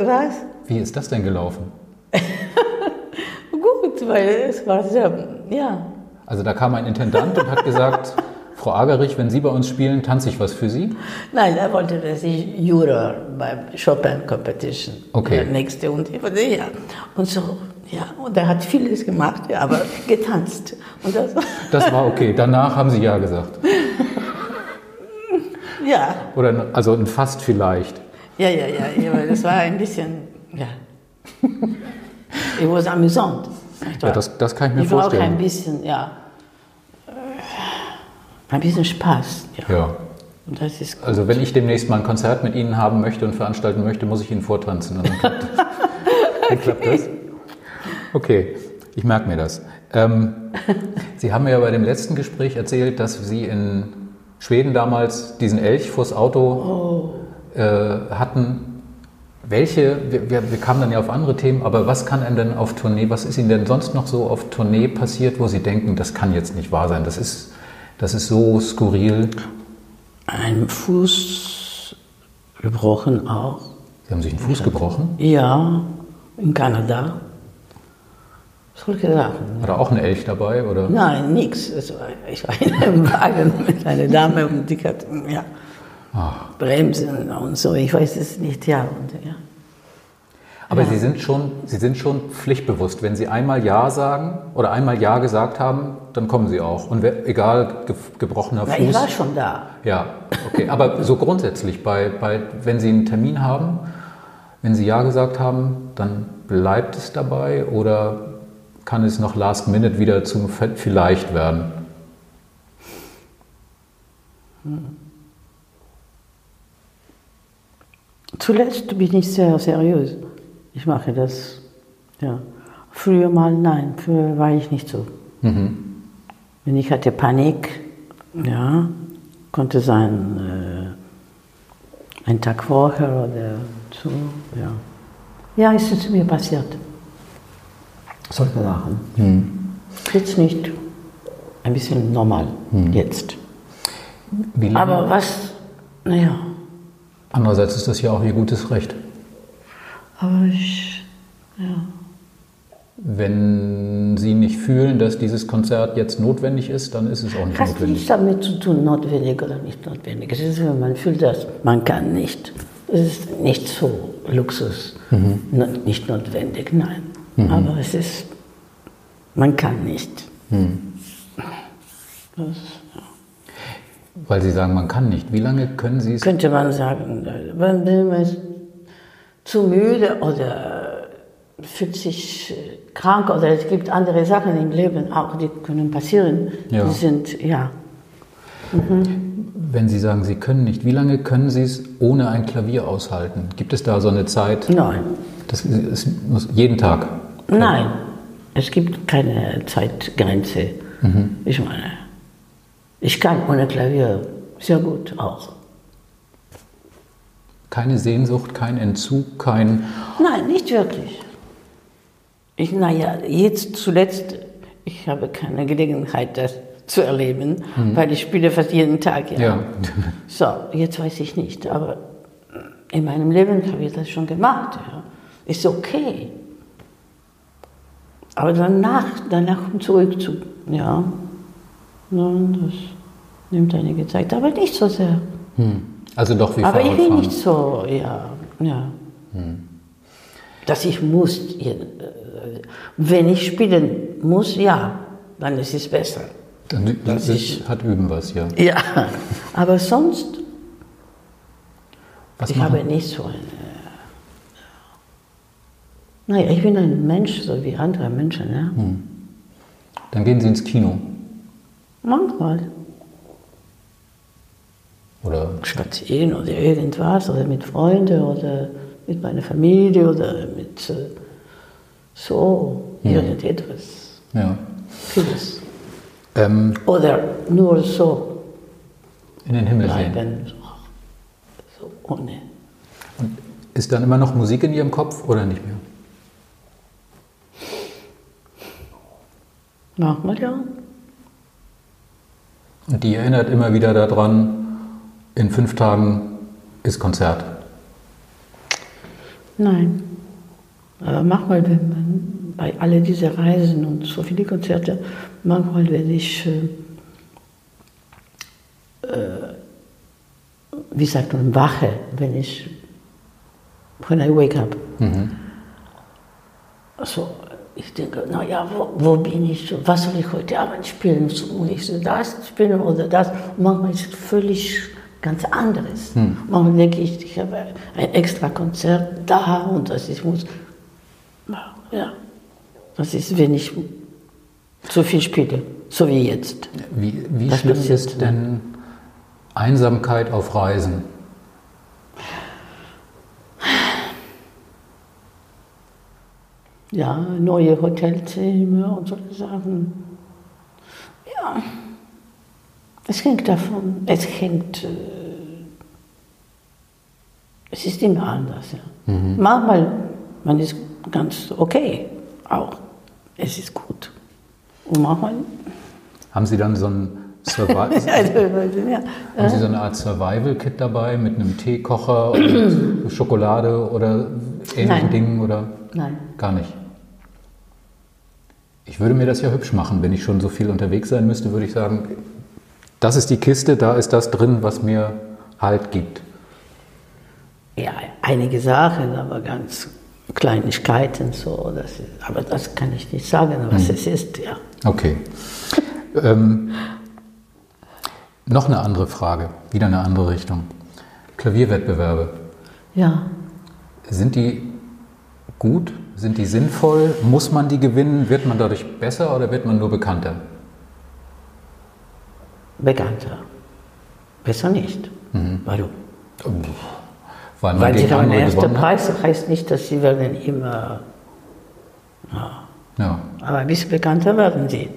Was? Wie ist das denn gelaufen? Gut, weil es war sehr, ja. Also da kam ein Intendant und hat gesagt, Frau Agerich, wenn Sie bei uns spielen, tanze ich was für Sie? Nein, er wollte, dass ich Juror beim Chopin Competition. Okay. Der nächste und ich wollte, ja. Und so, ja. Und er hat vieles gemacht, ja, aber getanzt. Und das, Das war okay. Danach haben Sie ja gesagt. ja. Oder also ein fast vielleicht. Ja, ja, ja, das war ein bisschen, ja. It was amüsant. Nicht Ja, das, das kann ich mir ich brauche vorstellen. ein bisschen, ja, ein bisschen Spaß. Ja. Ja. Also wenn ich demnächst mal ein Konzert mit Ihnen haben möchte und veranstalten möchte, muss ich Ihnen vortanzen. Dann klappt, dann klappt das. Okay, ich merke mir das. Ähm, Sie haben mir ja bei dem letzten Gespräch erzählt, dass Sie in Schweden damals diesen Elch vors Auto äh, hatten. Welche, wir, wir, kamen dann ja auf andere Themen, aber was kann einem denn auf Tournee, was ist Ihnen denn sonst noch so auf Tournee passiert, wo Sie denken, das kann jetzt nicht wahr sein, das ist, das ist so skurril? Ein Fuß gebrochen auch. Sie haben sich den Fuß gebrochen? Ja, in Kanada. Solche Sachen. War da auch ein Elch dabei? Oder? Nein, nichts. Ich war in einem Wagen mit einer Dame und die hat ja, Ach. Bremsen und so. Ich weiß es nicht, ja. Und, ja. Aber Ja. Sie, sind schon, Sie sind schon pflichtbewusst. Wenn Sie einmal Ja sagen oder einmal Ja gesagt haben, dann kommen Sie auch. Und wer, egal, ge, gebrochener Na, ich war schon da. Ja, okay. Aber so grundsätzlich, bei, bei, wenn Sie einen Termin haben, wenn Sie Ja gesagt haben, dann bleibt es dabei oder kann es noch last minute wieder zum Vielleicht werden? Zuletzt bin ich sehr seriös. Ich mache das. Ja. Früher mal nein, früher war ich nicht so. Mhm. Wenn ich hatte Panik, ja, konnte sein äh, ein Tag vorher oder so, ja. Ja, es ist mir passiert. Solche Sachen. Jetzt nicht. Ein bisschen normal, jetzt. Wie lange? Aber was, naja, Andererseits ist das ja auch Ihr gutes Recht. aber ich, ja. Wenn Sie nicht fühlen, dass dieses Konzert jetzt notwendig ist, dann ist es auch nicht Hat notwendig. nichts damit zu tun, notwendig oder nicht notwendig. Es ist, wenn man fühlt, dass man kann nicht. Es ist nicht so Luxus, no- nicht notwendig, nein. Aber es ist, man kann nicht. Das Weil Sie sagen, man kann nicht. Wie lange können Sie es? könnte man sagen, wenn man ist zu müde oder fühlt sich äh, krank oder es gibt andere Sachen im Leben auch, die können passieren. Ja. Die sind, ja, Wenn Sie sagen, Sie können nicht, wie lange können Sie es ohne ein Klavier aushalten? Gibt es da so eine Zeit? nein. Das es muss jeden Tag. Nein, es gibt keine Zeitgrenze. Ich meine, ich kann ohne Klavier sehr gut auch. Keine Sehnsucht, kein Entzug, kein. Nein, nicht wirklich. Ich, naja, jetzt zuletzt, ich habe keine Gelegenheit, das zu erleben, weil ich spiele fast jeden Tag. Ja. Ja. So, jetzt weiß ich nicht, aber in meinem Leben habe ich das schon gemacht. Ja. Ist okay. Aber danach, danach zurück zu, ja, Nein, das nimmt einige Zeit, aber nicht so sehr. Hm. Also doch wie Aber ich will nicht so, ja, ja. Dass ich muss, äh, wenn ich spielen muss, ja, dann ist es besser. Dann, das ich- hat Üben was, ja. Ja, aber sonst, Was ich machen- habe nicht so eine. Naja, ich bin ein Mensch, so wie andere Menschen, ja. Dann gehen Sie ins Kino. Manchmal Oder spazieren oder irgendwas, oder mit Freunden oder mit meiner Familie oder mit äh, so, irgendetwas. ja. Vieles. Ähm, Oder nur so in den Himmel sehen. bleiben, so, so ohne. Und ist dann immer noch Musik in Ihrem Kopf oder nicht mehr? Manchmal ja. Und die erinnert immer wieder daran, in fünf Tagen ist Konzert. Nein. Aber manchmal, wenn man bei all diese Reisen und so viele Konzerte, manchmal werde ich, äh, äh, wie sagt man, wache, wenn ich, when I wake up. Also, ich denke, naja, wo, wo bin ich, was soll ich heute Abend spielen? Muss ich so das spielen oder das? Und manchmal ist es völlig ganz anderes. Manchmal denke ich, ich habe ein extra Konzert da und das ich muss, ja, das ist, wenn ich zu viel spiele, so wie jetzt. Wie, wie Das schlimm ist denn Einsamkeit auf Reisen? Ja, neue Hotelzimmer und solche Sachen. Ja, es hängt davon, es hängt, äh, es ist immer anders. Ja. Manchmal, man ist ganz okay, auch, es ist gut. Und manchmal, Haben Sie dann so ein Survival, ja, haben Sie so eine Art Survival-Kit dabei mit einem Teekocher und Schokolade oder ähnlichen Nein. Dingen oder nein. gar nicht? Ich würde mir das ja hübsch machen, wenn ich schon so viel unterwegs sein müsste, würde ich sagen, das ist die Kiste, da ist das drin, was mir Halt gibt. Ja, einige Sachen, aber ganz Kleinigkeiten so. Das ist, aber das kann ich nicht sagen, was es ist, ja. Okay. Ähm, noch eine andere Frage, wieder eine andere Richtung. Klavierwettbewerbe, Ja, sind die gut? Sind die sinnvoll? Muss man die gewinnen? Wird man dadurch besser oder wird man nur bekannter? bekannter. Besser nicht. Warum? Weil man Weil sie haben den andere ersten? Preis, heißt nicht, dass sie werden immer, Ja. aber ein bisschen bekannter werden sie.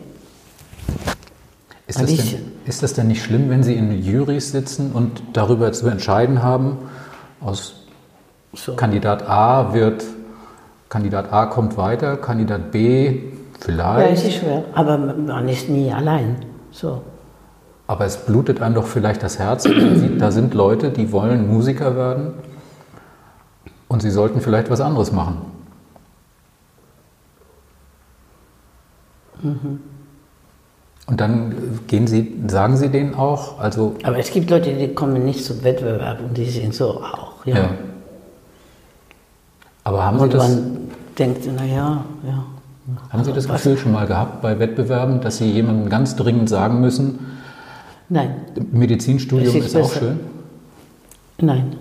Ist das, denn, ist das denn nicht schlimm, wenn Sie in Jurys sitzen und darüber zu entscheiden haben, aus So. Kandidat A wird, Kandidat A kommt weiter, Kandidat B Ja, vielleicht, es ist schwer, aber man ist nie allein. So. aber es blutet einem doch vielleicht das Herz, wenn man sieht, da sind Leute, die wollen Musiker werden und sie sollten vielleicht was anderes machen. Und dann gehen Sie, sagen Sie denen auch, also Aber es gibt Leute, die kommen nicht zum Wettbewerb und die sind so auch. Ja. Ja. Aber haben Sie Und das, man denkt, naja, ja. haben Sie das? Gefühl schon mal gehabt bei Wettbewerben, dass Sie jemandem ganz dringend sagen müssen, Nein, Medizinstudium ist, ist auch schön? nein.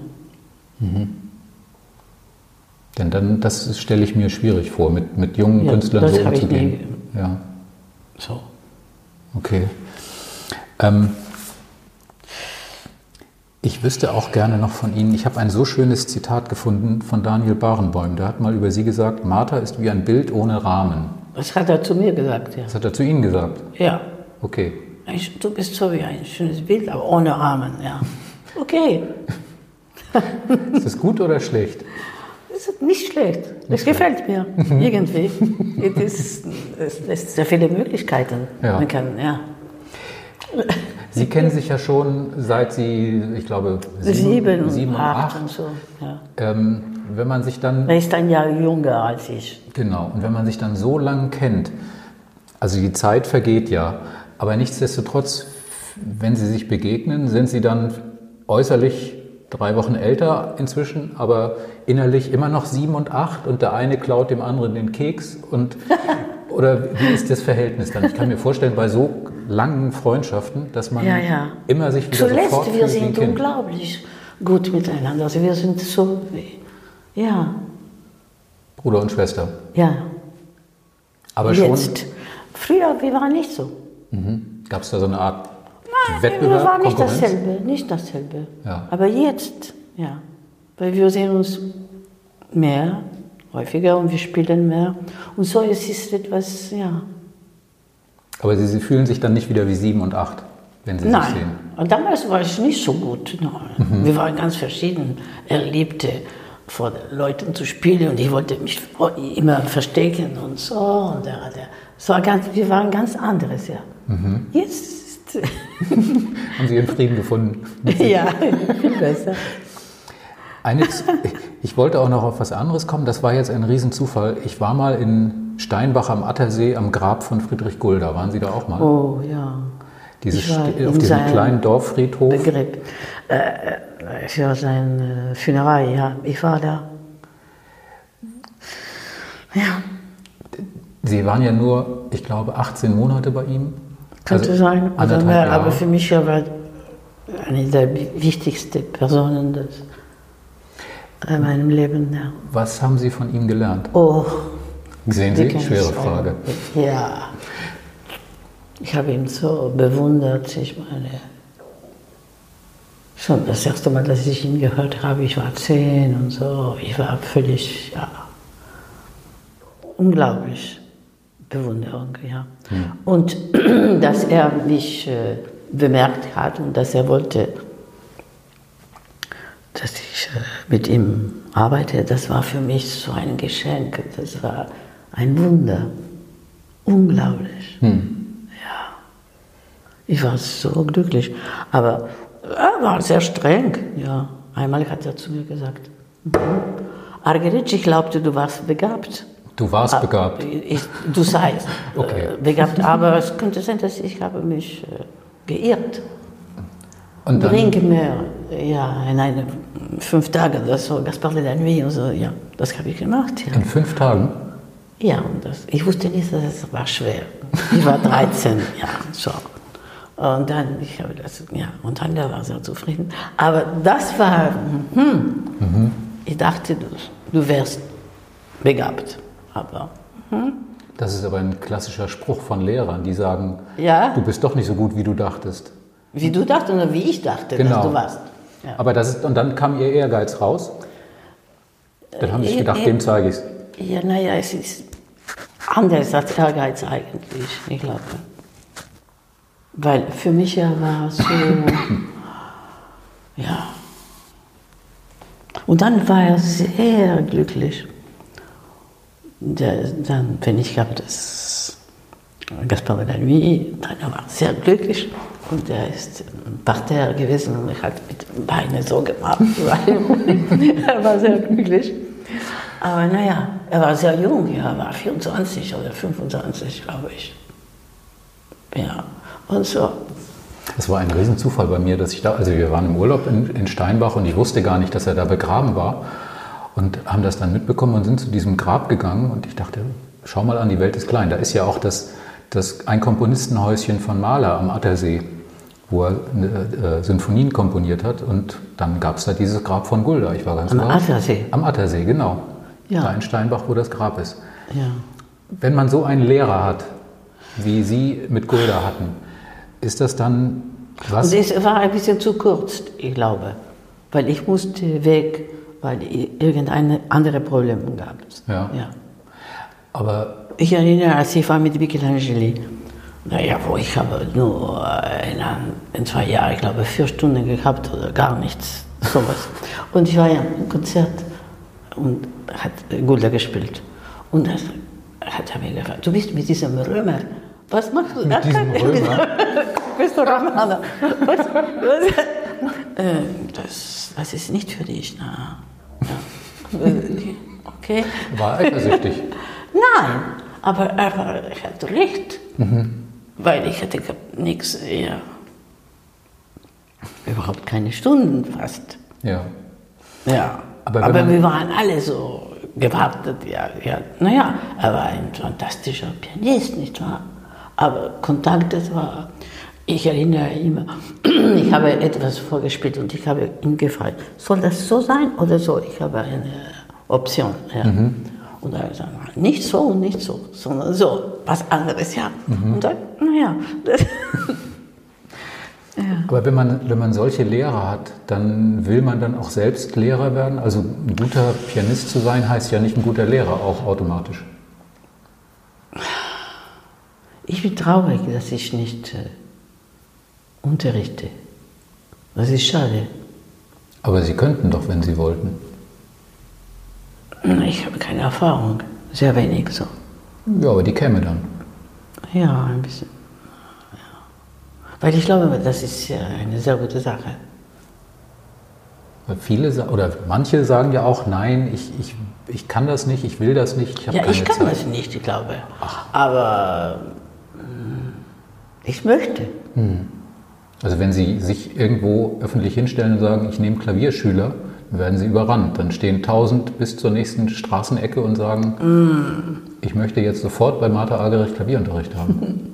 Denn dann, das stelle ich mir schwierig vor, mit, mit jungen Ja, Künstlern so umzugehen. Ja, So. okay. Ähm, ich wüsste auch gerne noch von Ihnen, ich habe ein so schönes Zitat gefunden von Daniel Barenboim. Der hat mal über Sie gesagt, Martha ist wie ein Bild ohne Rahmen. Das hat er zu mir gesagt, ja. Das hat er zu Ihnen gesagt. Ja. Okay. Ein- Du bist so wie ein schönes Bild, aber ohne Rahmen, ja. Okay, Ist das gut oder schlecht? das ist nicht schlecht. Das gefällt mir, irgendwie. Es, ist, es lässt sehr viele Möglichkeiten. Ja. Man kann, ja. Sie kennen sich ja schon seit Sie, ich glaube, Sieben, sieben und acht acht. und so, ja. Ähm, wenn man sich dann, Er ist ein Jahr jünger als ich. genau, und wenn man sich dann so lang kennt, also die Zeit vergeht ja, aber nichtsdestotrotz, wenn Sie sich begegnen, sind Sie dann äußerlich drei Wochen älter inzwischen, aber innerlich immer noch sieben und acht und der eine klaut dem anderen den Keks und oder wie ist das Verhältnis dann? Ich kann mir vorstellen, bei so langen Freundschaften, dass man Ja, ja. immer sich wieder sofort Zuletzt, wir wie ein sind Kind. unglaublich gut miteinander. Also wir sind so, wie- ja, Bruder und Schwester. ja. Aber Jetzt. Früher, wir waren nicht so. schon gab es da so eine Art Wir Wettbewerb, waren nicht Konkurrenz? dasselbe, nicht dasselbe. Ja. Aber jetzt, ja. Weil wir sehen uns mehr, häufiger und wir spielen mehr. Und so es ist etwas, ja. Aber Sie, Sie fühlen sich dann nicht wieder wie sieben und acht, wenn Sie sich Nein, sehen. und damals war ich nicht so gut. Mhm. Wir waren ganz verschieden. Er liebte vor Leuten zu spielen und ich wollte mich immer verstecken und so. Und er, der, es war ganz, wir waren ganz anderes, ja. Mhm. Jetzt, Haben Sie Ihren Frieden gefunden? ja, viel besser. Eine, ich wollte auch noch auf was anderes kommen. Das war jetzt ein Riesenzufall. Ich war mal in Steinbach am Attersee am Grab von Friedrich Gulda. Waren Sie da auch mal? Oh, ja. Dieses auf diesem kleinen Dorffriedhof. Begriff. Äh, äh, für seine Funerei, ja. Ich war da. Ja, Sie waren ja nur, ich glaube, 18 Monate bei ihm. könnte Also sein. Oder anderthalb mehr, aber für mich er war eine der wichtigsten Personen des, in meinem Leben. Ja. Was haben Sie von ihm gelernt? Oh, Sehen Sie? Schwere. Frage. Ja. Ich habe ihn so bewundert. Ich meine, schon das erste Mal, dass ich ihn gehört habe, ich war zehn und so. Ich war völlig, ja. unglaublich Bewunderung, ja. Und dass er mich äh, bemerkt hat und dass er wollte, dass ich äh, mit ihm arbeite, das war für mich so ein Geschenk. Das war ein Wunder. Unglaublich. Ja. Ich war so glücklich. Aber er war sehr streng. Ja. Einmal hat er zu mir gesagt, mhm. Argerich, ich glaubte, du warst begabt. Du warst begabt. Ich, du seist Okay. äh, begabt, aber es könnte sein, dass ich habe mich äh, geirrt. Und dann, Bring mir, ja, in eine fünf Tage oder so, Gaspar de la Nuit und so, ja, das habe ich gemacht, ja. in fünf Tagen? Ja, und das, ich wusste nicht, dass es war schwer. Ich war 13, ja, so. Und dann, ich habe das, ja, und dann der war sehr zufrieden. Aber das war, hm, ich dachte, du, du wärst begabt. Aber, Das ist aber ein klassischer Spruch von Lehrern, die sagen, ja, du bist doch nicht so gut, wie du dachtest. wie du dachtest oder wie ich dachte, Genau. dass du warst. Ja. Aber das ist, und dann kam ihr Ehrgeiz raus. Dann haben sie sich Äh, gedacht, äh, dem zeige ich es. Ja, naja, es ist anders als Ehrgeiz eigentlich, ich glaube. Weil für mich ja war so, ja. Und dann war er sehr glücklich. Der, dann, wenn ich gab das Gaspar Nuit, dann war er sehr glücklich. Und er ist Parterre gewesen und hat mit Beinen so gemacht. er war sehr glücklich. Aber naja, er war sehr jung, ja, er war 24 oder 25, glaube ich. Ja, und so. Es war ein Riesenzufall bei mir, dass ich da, also wir waren im Urlaub in, in Steinbach und ich wusste gar nicht, dass er da begraben war und haben das dann mitbekommen und sind zu diesem Grab gegangen und ich dachte, schau mal an, die Welt ist klein. Da ist ja auch das, das ein Komponistenhäuschen von Mahler am Attersee, wo er äh, äh, Sinfonien komponiert hat und dann gab es da dieses Grab von Gulda. Ich war ganz Am überrascht. Attersee? Am Attersee, genau. Ja. Da in Steinbach, wo das Grab ist. Ja. Wenn man so einen Lehrer hat, wie Sie mit Gulda hatten, ist das dann was? Und es war ein bisschen zu kurz, ich glaube. Weil ich musste weg, weil irgendeine andere Probleme gab es. Ja. ja. Aber Ich erinnere, als ich war mit Michelangeli, naja, wo ich habe nur in, ein, in zwei Jahren, ich glaube, vier Stunden gehabt oder gar nichts, sowas. Und ich war ja im Konzert und hat Gulda gespielt. Und das hat er mir gefragt, du bist mit diesem Römer, was machst du? Mit diesem Römer? bist du Romaner? Was, was, äh, das, das ist nicht für dich. Na, ja. Äh, Okay. war er eifersüchtig. Nein, aber er, war, er hatte recht. Weil ich hatte nichts, ja, überhaupt keine Stunden fast. ja. Ja, Aber aber, wir waren alle so gewartet. Ja, ja. Naja, er war ein fantastischer Pianist, nicht wahr? Aber Kontakt, das war, ich erinnere immer, ich habe etwas vorgespielt und ich habe ihn gefragt, soll das so sein oder so? Ich habe eine Option. Ja. Und er gesagt, nicht so und nicht so, sondern so, was anderes, ja. Und dann, naja, das, Aber wenn man, wenn man solche Lehrer hat, dann will man dann auch selbst Lehrer werden? Also ein guter Pianist zu sein, heißt ja nicht ein guter Lehrer auch automatisch. Ich bin traurig, dass ich nicht äh, unterrichte. Das ist schade. Aber Sie könnten doch, wenn Sie wollten. Ich habe keine Erfahrung, sehr wenig so. Ja, aber die käme dann. Ja, ein bisschen. Ja. Weil ich glaube, das ist ja eine sehr gute Sache. Viele oder manche sagen ja auch, nein, ich, ich, ich kann das nicht, ich will das nicht, ich habe Ja, keine ich kann Zeit. das nicht, ich glaube. Aber mm, ich möchte. Also wenn Sie sich irgendwo öffentlich hinstellen und sagen, ich nehme Klavierschüler, dann werden Sie überrannt. Dann stehen tausend bis zur nächsten Straßenecke und sagen, ich möchte jetzt sofort bei Martha Agerich Klavierunterricht haben.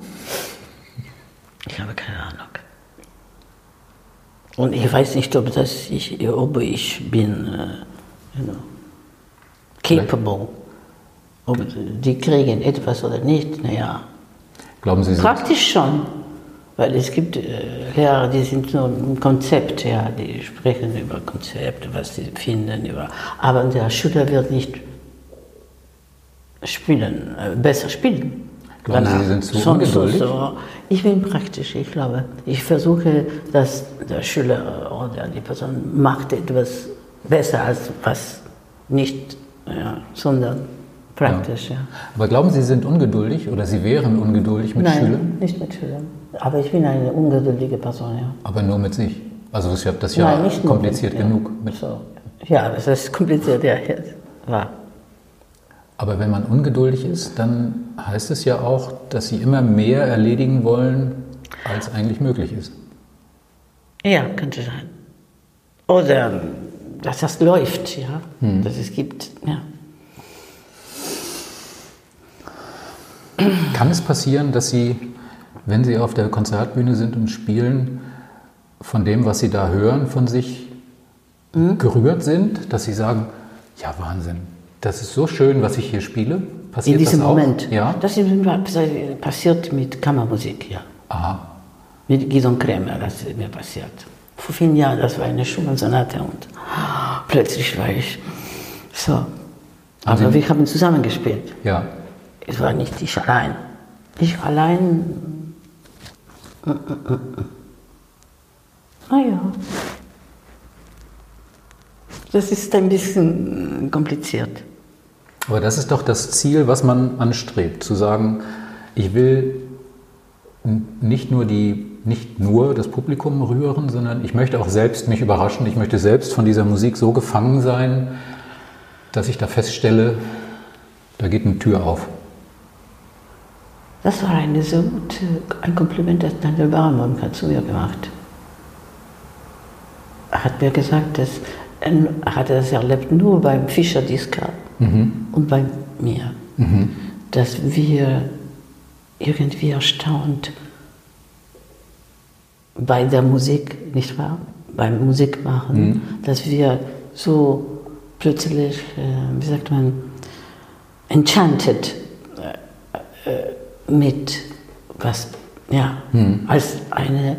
Ich habe keine Ahnung. Und ich weiß nicht, ob, das ich, ob ich bin äh, you know, capable. Ob die kriegen etwas oder nicht, naja. Glauben Sie, Sie Praktisch schon. Weil es gibt äh, Lehrer, die sind nur ein Konzept, ja, die sprechen über Konzepte, was sie finden, über, aber der Schüler wird nicht spielen, äh, besser spielen. Glauben Sie, Sie sind zu ungeduldig? So, ich bin praktisch, ich glaube. Ich versuche, dass der Schüler oder die Person macht etwas besser als was nicht, ja, sondern praktisch. Ja. ja. Aber glauben Sie, Sie sind ungeduldig oder Sie wären ungeduldig mit Nein, Schülern? Nein, nicht mit Schülern. Aber ich bin eine ungeduldige Person, ja. Aber nur mit sich? Also das ist ja Nein, kompliziert mit, genug. Ja. So. ja, das ist kompliziert, ja. War. Aber wenn man ungeduldig ist, dann heißt es ja auch, dass Sie immer mehr erledigen wollen, als eigentlich möglich ist. Ja, könnte sein. Oder dass das läuft, ja, hm. dass es gibt, ja. Kann es passieren, dass Sie, wenn Sie auf der Konzertbühne sind und spielen, von dem, was Sie da hören, von sich hm? gerührt sind, dass Sie sagen, ja Wahnsinn, das ist so schön, was ich hier spiele? Passiert In diesem das auch? Moment? Ja. Das ist passiert mit Kammermusik, ja. Aha. Mit Gidon Kremer, das ist mir passiert. Vor vielen Jahren, das war eine Schumann-Sonate und plötzlich war ich so. Aber Sie wir haben zusammen gespielt. Ja. Es war nicht ich allein. Ich allein. Naja. Das ist ein bisschen kompliziert. Aber das ist doch das Ziel, was man anstrebt, zu sagen, ich will nicht nur, die, nicht nur das Publikum rühren, sondern ich möchte auch selbst mich überraschen. Ich möchte selbst von dieser Musik so gefangen sein, dass ich da feststelle, da geht eine Tür auf. Das war eine so gute, ein Kompliment, das Daniel Baramon hat zu mir gemacht. Er hat mir gesagt, dass er hat das erlebt nur beim Fischer Diska mhm. und bei mir, mhm. dass wir irgendwie erstaunt bei der Musik, nicht wahr? Beim Musikmachen, mhm. dass wir so plötzlich, äh, wie sagt man, enchanted äh, äh, mit was, ja, mhm. als eine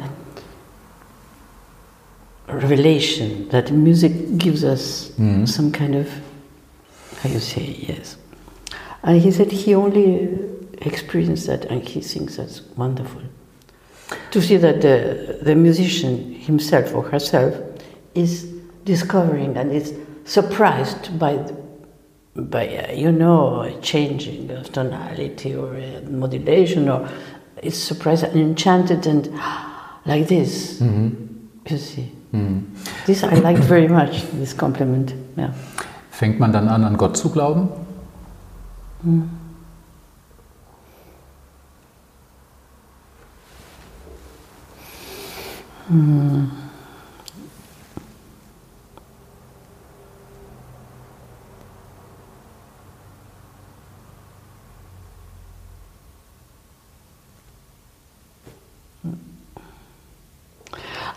revelation that music gives us mm. some kind of you say yes and he said he only experienced that and he thinks that's wonderful to see that the, the musician himself or herself is discovering and is surprised by by uh, you know a changing of tonality or modulation or is surprised and enchanted and like this mm-hmm. you see Mhm. This I liked very much, this compliment. Ja. Fängt man dann an, an Gott zu glauben? Mhm. Mhm.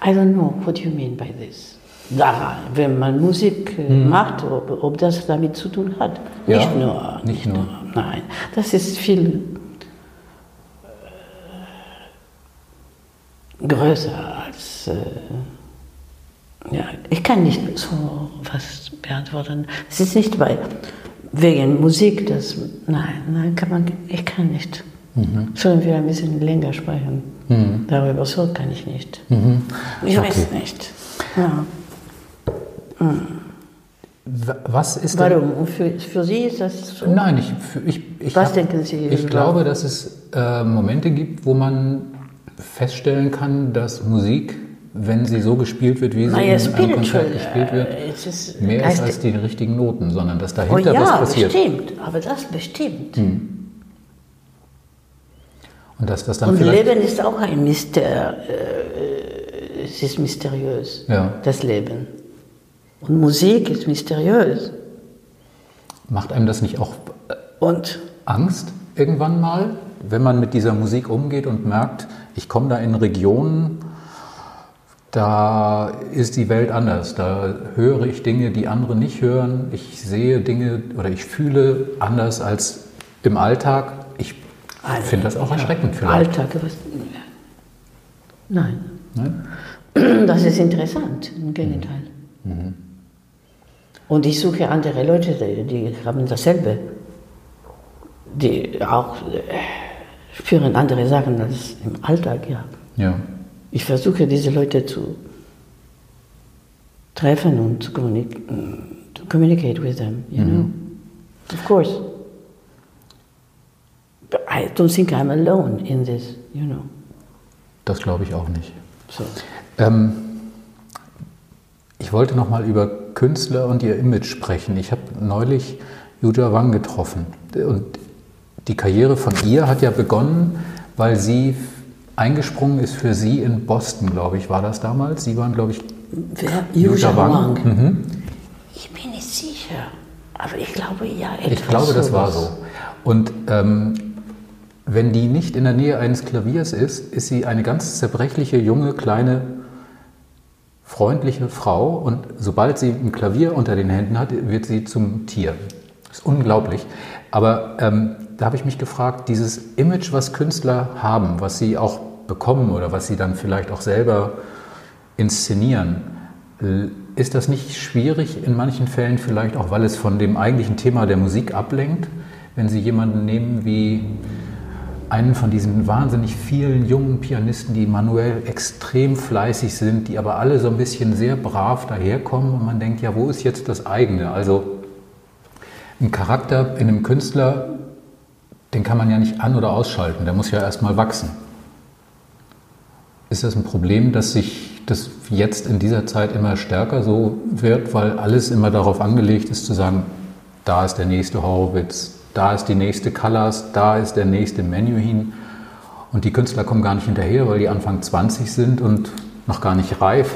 I don't know, what you mean by this? Da, wenn man Musik äh, hm. macht, ob, ob, das damit zu tun hat. Ja, nicht nur. Nicht, nur. nur. Nein, das ist viel äh, größer als. Äh, ja, ich kann nicht so was beantworten. Es ist nicht bei, wegen Musik, das. Nein, nein, kann man, ich kann nicht. Mhm. Sollen wir ein bisschen länger sprechen? Mhm. Darüber so kann ich nicht. Mhm. Ich okay. weiß nicht. Ja. Was ist Warum? Für, für Sie ist das so? Nein, ich, ich, ich, Was hab, denken Sie? Ich glaube, dass es äh, Momente gibt, wo man feststellen kann, dass Musik, wenn sie so gespielt wird, wie sie naja, in einem Konzert gespielt wird, äh, mehr ist als die richtigen Noten, sondern dass dahinter oh ja, was passiert. Ja, bestimmt, aber das bestimmt. Hm. Und dass das dann Und Leben ist auch ein Myster, äh, es ist mysteriös, ja. das Leben. Und Musik ist mysteriös. Macht einem das nicht auch äh, und? Angst irgendwann mal, wenn man mit dieser Musik umgeht und merkt, ich komme da in Regionen, da ist die Welt anders. Da höre ich Dinge, die andere nicht hören. Ich sehe Dinge oder ich fühle anders als im Alltag. Ich ich finde das auch erschreckend vielleicht. Alltag. Was, nein. Nein. Das ist interessant, im Gegenteil. Mhm. Und ich suche andere Leute, die haben dasselbe. die auch äh, führen andere Sachen als im Alltag, ja. Ja. Ich versuche diese Leute zu treffen und zu communicate, to communicate with them, you know. Of course. But I don't think I'm alone in this, you know. Das glaube ich auch nicht. So. Ähm, ich wollte noch mal über Künstler und ihr Image sprechen. Ich habe neulich Yuja Wang getroffen. Und die Karriere von ihr hat ja begonnen, weil sie eingesprungen ist für sie in Boston, glaube ich, war das damals. Sie waren, glaube ich, Wer? Yuja Wang. Wang. Mhm. Ich bin nicht sicher, aber ich glaube ja. Ich glaube, das war so. Und ähm, wenn die nicht in der Nähe eines Klaviers ist, ist sie eine ganz zerbrechliche, junge, kleine, freundliche Frau. Und sobald sie ein Klavier unter den Händen hat, wird sie zum Tier. Das ist unglaublich. Aber ähm, da habe ich mich gefragt, dieses Image, was Künstler haben, was sie auch bekommen oder was sie dann vielleicht auch selber inszenieren, äh, ist das nicht schwierig in manchen Fällen vielleicht auch, weil es von dem eigentlichen Thema der Musik ablenkt, wenn Sie jemanden nehmen wie einen von diesen wahnsinnig vielen jungen Pianisten, die manuell extrem fleißig sind, die aber alle so ein bisschen sehr brav daherkommen und man denkt, ja, wo ist jetzt das eigene? Also ein Charakter in einem Künstler, den kann man ja nicht an- oder ausschalten, der muss ja erstmal wachsen. Ist das ein Problem, dass sich das jetzt in dieser Zeit immer stärker so wird, weil alles immer darauf angelegt ist zu sagen, da ist der nächste Horowitz, da ist die nächste Callas, da ist der nächste Menuhin und die Künstler kommen gar nicht hinterher, weil die Anfang 20 sind und noch gar nicht reif?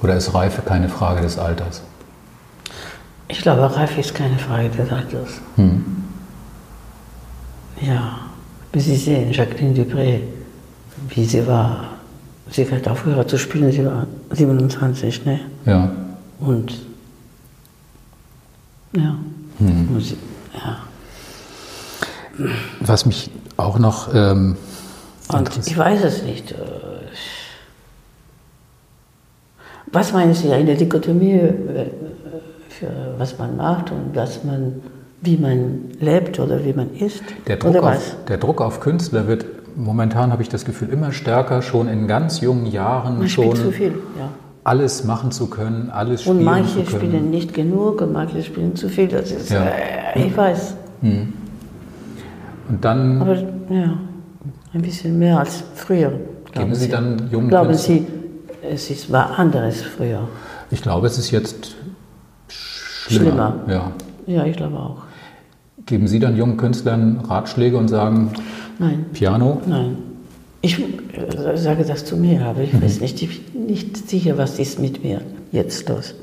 Oder ist Reife keine Frage des Alters? Ich glaube, Reife ist keine Frage des Alters. Hm. Ja, wie Sie sehen, Jacqueline Dupré, wie sie war, sie hat aufgehört zu spielen, sie war 27, ne? Ja. Und ja, Hm. Ja. Was mich auch noch ähm, Und ich weiß es nicht. äh, Was meinen Sie, eine Dichotomie, äh, für was man macht und was man, wie man lebt oder wie man ist? Der Druck, oder auf, der Druck auf Künstler wird momentan, habe ich das Gefühl, immer stärker, schon in ganz jungen Jahren Man schon spielt zu viel, ja. Alles machen zu können, alles spielen Und manche zu können. spielen nicht genug und manche spielen zu viel. Das ist, Ja. äh, ich weiß. Und dann Aber ja, ein bisschen mehr als früher. glauben Sie dann jungen Glauben Künstlern- Sie, es ist, war anderes früher? Ich glaube, es ist jetzt schlimmer. Schlimmer. Ja. Ja, ich glaube auch. Geben Sie dann jungen Künstlern Ratschläge und sagen, Nein, Piano? nein. Ich sage das zu mir, aber ich weiß nicht, ich bin nicht sicher, was ist mit mir jetzt los.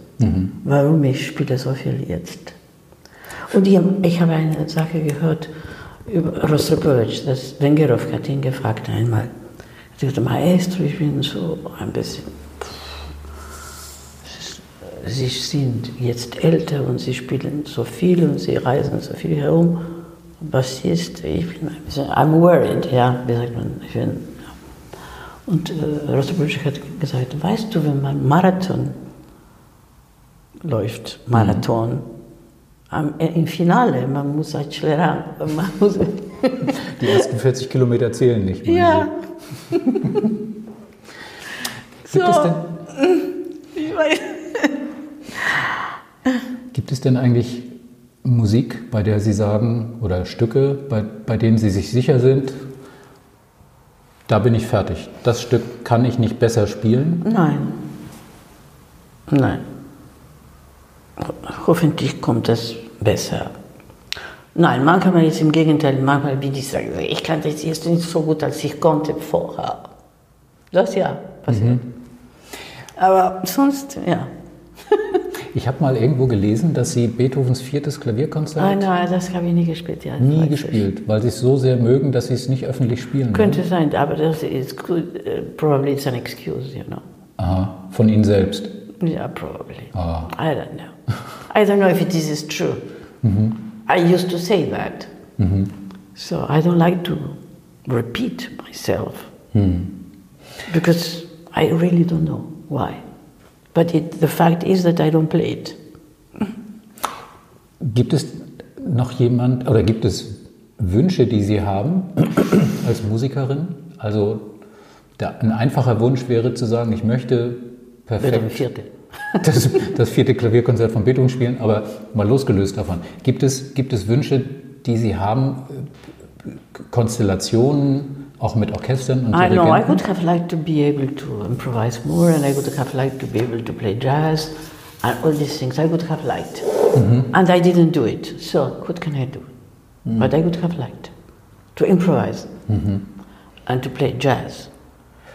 Warum ich spiele so viel jetzt. Und ich, ich habe eine Sache gehört über Rostropovich, das Wengerov hat ihn gefragt einmal. Er hat gesagt, Maestro, ich bin so ein bisschen Sie sind jetzt älter und sie spielen so viel und sie reisen so viel herum. Was ist? Ich bin ein bisschen, I'm worried, ja, wie sagt man? Ich bin, ja. Und äh, Rostropowitsch hat gesagt, weißt du, wenn man Marathon läuft, Marathon, am, äh, im Finale, man muss halt schneller, man muss, Die ersten 40 Kilometer zählen nicht. ja. Sie? Gibt, es denn, Ich weiß. gibt es denn eigentlich Musik, bei der Sie sagen, oder Stücke, bei, bei denen Sie sich sicher sind, da bin ich fertig. Das Stück kann ich nicht besser spielen? Nein. Nein. Hoffentlich kommt es besser. Nein, manchmal ist im Gegenteil, manchmal bin ich sage, ich kann das jetzt nicht so gut, als ich konnte vorher. Das ja passiert. Aber sonst, ja. Ich habe mal irgendwo gelesen, dass Sie Beethovens viertes Klavierkonzert Nein, nein, das habe ich nie gespielt. Ja, nie weiß ich. gespielt, weil Sie es so sehr mögen, dass Sie es nicht öffentlich spielen. Könnte sein, aber das ist uh, probably it's an excuse, you know. Aha, von Ihnen selbst. Yeah, probably. Ah. I don't know. I don't know if it is is true. I used to say that. So I don't like to repeat myself because I really don't know why. But it, the fact is that I don't play it. Gibt es noch jemand, oder gibt es Wünsche, die Sie haben als Musikerin? Also der, ein einfacher Wunsch wäre zu sagen, ich möchte perfekt vierte. das, das vierte Klavierkonzert von Beethoven spielen, aber mal losgelöst davon. Gibt es, gibt es Wünsche, die Sie haben, Konstellationen, auch mit Orchestern und I know I would have liked to be able to improvise more, and I would have liked to be able to play jazz, and all these things. I would have liked, and I didn't do it. So what can I do? But I would have liked to improvise and to play jazz,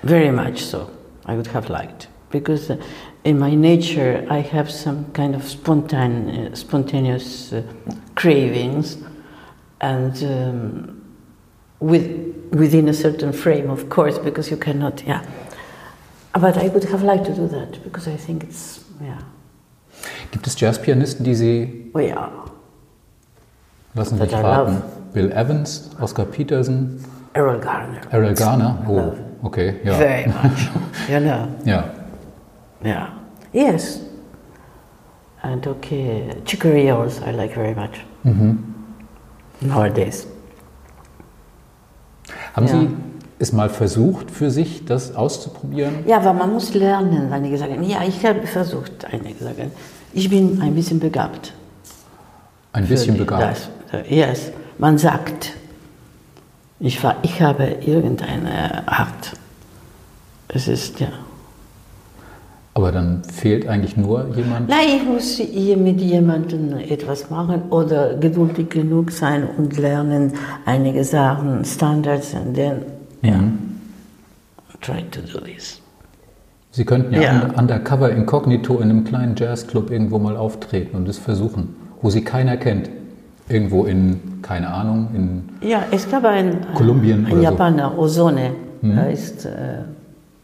very much so. I would have liked because uh, in my nature I have some kind of spontane, spontaneous uh, cravings, and. Um, with, within a certain frame, of course, because you cannot, yeah. But I would have liked to do that because I think it's, yeah. Gibt es Jazzpianisten, die Sie, Oh, yeah. lassen Sie mich raten, love. Bill Evans, Oscar Peterson, Errol Garner. Errol Garner? Oh, okay, ja. Very much, you know. Ja. Yeah. Yes. And okay, Chicory also I like very much. Nowadays. Haben Ja. Sie es mal versucht, für sich das auszuprobieren? Ja, aber man muss lernen. Einige sagen, ja, ich habe versucht, einige sagen, ich bin ein bisschen begabt. Ein bisschen begabt. Das, yes, man sagt, ich, war, ich habe irgendeine Art. Es ist, ja. Aber dann fehlt eigentlich nur jemand. Nein, ich muss hier mit jemandem etwas machen oder geduldig genug sein und lernen einige Sachen, Standards und dann, ja, try to do this. Sie könnten ja, Ja. un- undercover inkognito in einem kleinen Jazzclub irgendwo mal auftreten und es versuchen, wo Sie keiner kennt. Irgendwo in, keine Ahnung, in Ja, es gab ein, Kolumbien ein oder so. Japaner, Ozone, er ist äh,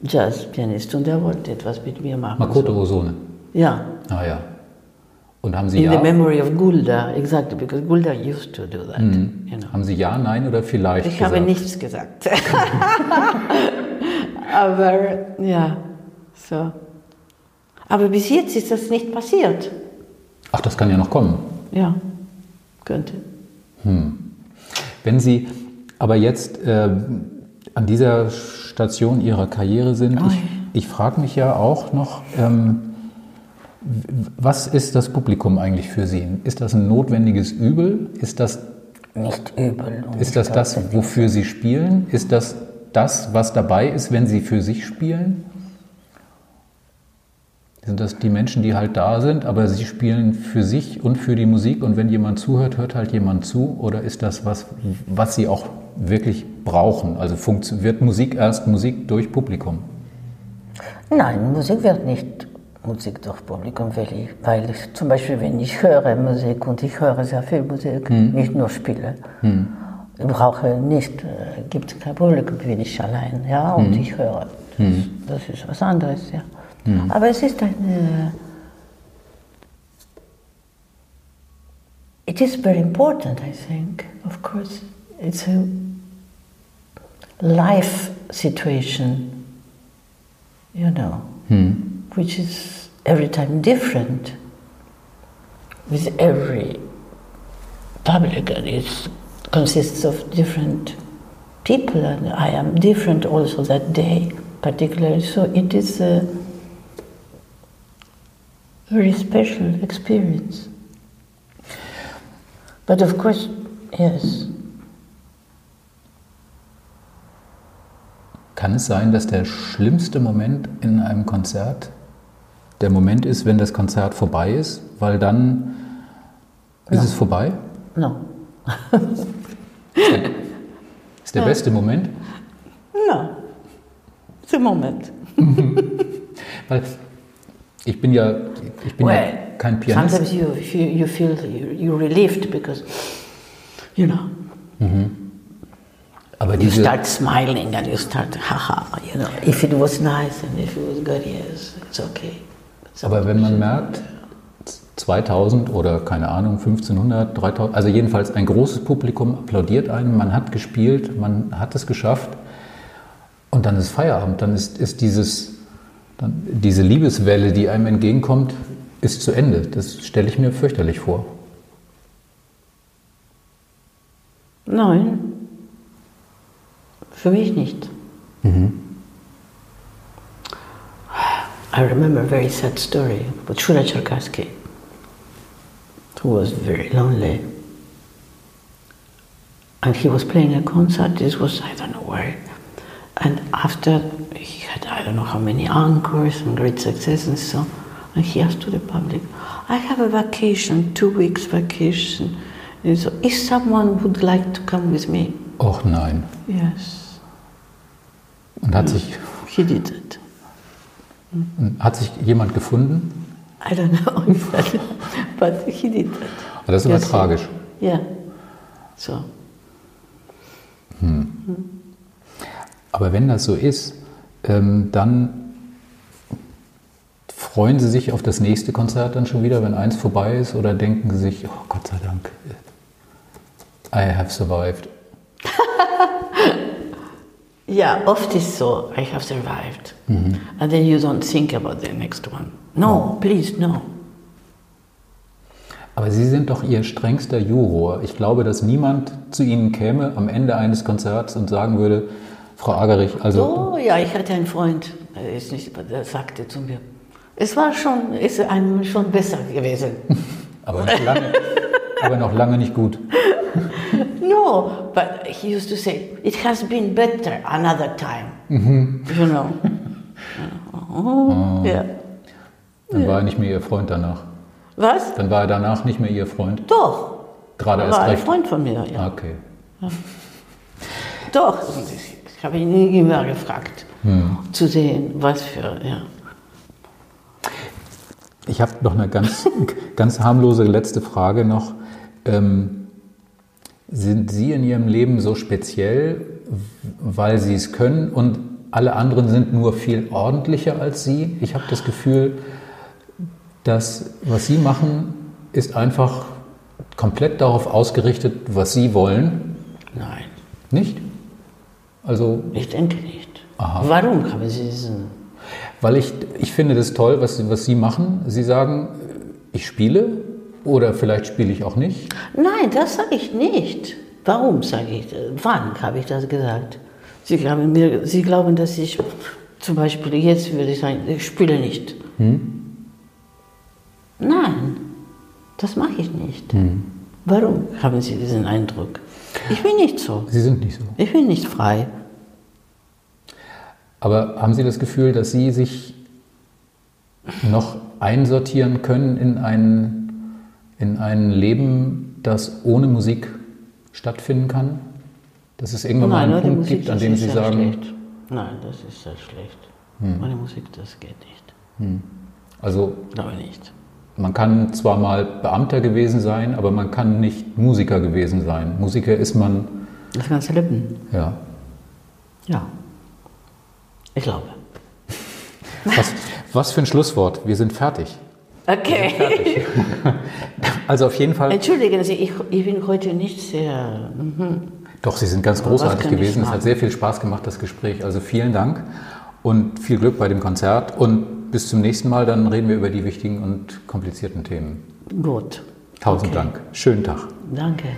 Jazzpianist und der wollte etwas mit mir machen. Makoto Osone. Ja, Ah ja. Und haben Sie in ja, the memory of Gulda, exactly, because Gulda used to do that. You know. haben Sie ja, nein oder vielleicht Ich gesagt? habe nichts gesagt. Aber ja, so. Aber bis jetzt ist das nicht passiert. Ach, das kann ja noch kommen. Ja, könnte. Wenn Sie aber jetzt äh, an dieser Station Ihrer Karriere sind, ich, ich frage mich ja auch noch, ähm, was ist das Publikum eigentlich für Sie? Ist das ein notwendiges Übel? Ist das, Nicht übel. ist das das, wofür Sie spielen? Ist das das, was dabei ist, wenn Sie für sich spielen? Sind das die Menschen, die halt da sind, aber sie spielen für sich und für die Musik und wenn jemand zuhört, hört halt jemand zu? Oder ist das was, was sie auch wirklich brauchen? Also wird Musik erst Musik durch Publikum? Nein, Musik wird nicht Musik durch Publikum, weil ich, weil ich zum Beispiel, wenn ich höre Musik und ich höre sehr viel Musik, nicht nur spiele, ich brauche nicht, äh, gibt kein Publikum, bin ich allein, ja, und ich höre. Das, das ist was anderes, ja. Mm. Aber es ist eine. Eh, it is very important, I think. Of course, it's a life situation, you know, mm. which is every time different with every public, and it consists of different people, and I am different also that day, particularly. So it is a very special experience. But of course, yes. Kann es sein, dass der schlimmste Moment in einem Konzert der Moment ist, wenn das Konzert vorbei ist? Weil dann ist es vorbei? No. Ist der beste Moment? No, it's a moment. Weil ich bin ja, ich bin ja Well, kein Pianist. Sometimes you, you, feel you, relieved because, you know, Aber you diese, start smiling and you start, haha, you know, if it was nice and if it was good, yes, it's okay. It's aber wenn man merkt, 2000 oder keine Ahnung, 1500, 3000, also jedenfalls ein großes Publikum applaudiert einem, man hat gespielt, man hat es geschafft und dann ist Feierabend, dann ist, ist dieses, dann, diese Liebeswelle, die einem entgegenkommt, ist zu Ende. Das stelle ich mir fürchterlich vor. Nein, für mich nicht. I remember a very sad story about Shura Cherkassky, who was very lonely. And he was playing a concert, this was, I don't know where. And after he had, I don't know how many encores and great success and so and he asked to the public, I have a vacation, two weeks vacation. And so, if someone would like to come with me, Och nein. yes, Und hat sich, he did it. hat sich jemand gefunden? I don't know, but he did that. Das ist aber Yes. tragisch. Yeah. So, Aber wenn das so ist, ähm, dann freuen Sie sich auf das nächste Konzert dann schon wieder, wenn eins vorbei ist? Oder denken Sie sich, oh Gott sei Dank, I have survived? yeah, oft is so. I have survived. And then you don't think about the next one. No, please, no. Aber Sie sind doch Ihr strengster Juror. Ich glaube, dass niemand zu Ihnen käme am Ende eines Konzerts und sagen würde, Frau Agerich, also Oh ja, ich hatte einen Freund, er ist nicht, der sagte zu mir, es war schon, ist einem schon besser gewesen. aber, noch lange, aber noch lange nicht gut. No, but he used to say, it has been better another time. You know. Oh, ja. Dann war er nicht mehr Ihr Freund danach. Was? Dann war er danach nicht mehr Ihr Freund. Doch. Gerade Er erst war ein recht. Freund von mir, ja. Okay. Doch. Ich, habe ihn nie mehr gefragt, zu sehen, was für, ja. Ich habe noch eine ganz, ganz harmlose letzte Frage noch. Ähm, sind Sie in Ihrem Leben so speziell, weil Sie es können und alle anderen sind nur viel ordentlicher als Sie? Ich habe das Gefühl, dass was Sie machen, ist einfach komplett darauf ausgerichtet, was Sie wollen. Nein, Nicht? Also, ich denke nicht. Aha. Warum haben Sie diesen... weil ich, ich finde das toll, was, Sie- was Sie machen. Sie sagen, ich spiele oder vielleicht spiele ich auch nicht. Nein, das sage ich nicht. Warum sage ich das? Wann habe ich das gesagt? Sie glauben, mir, Sie glauben, dass ich zum Beispiel jetzt würde ich sagen, ich spiele nicht. Nein, das mache ich nicht. Warum haben Sie diesen Eindruck? Ich bin nicht so. Sie sind nicht so. Ich bin nicht frei. Aber haben Sie das Gefühl, dass Sie sich noch einsortieren können in ein, in ein Leben, das ohne Musik stattfinden kann? Dass es irgendwann mal einen Punkt gibt, an dem Sie sagen, Schlecht. Nein, das ist sehr schlecht. Ohne Musik, das geht nicht. also Glaube nicht. Man kann zwar mal Beamter gewesen sein, aber man kann nicht Musiker gewesen sein. Musiker ist man, Das ganze Leben. ja. Ja. Ich glaube. Was, was für ein Schlusswort. Wir sind fertig. Okay. Also auf jeden Fall. Entschuldigen Sie, ich, ich bin heute nicht sehr. mhm. Doch, Sie sind ganz großartig gewesen. Es hat sehr viel Spaß gemacht, das Gespräch. Also vielen Dank und viel Glück bei dem Konzert. Und bis zum nächsten Mal, dann reden wir über die wichtigen und komplizierten Themen. Gut. Tausend Okay. Dank. Schönen Tag. Danke.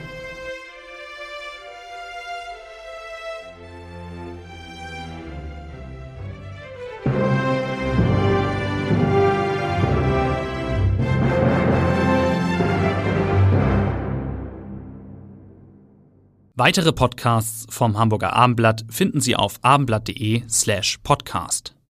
Weitere Podcasts vom Hamburger Abendblatt finden Sie auf abendblatt.de slash podcast.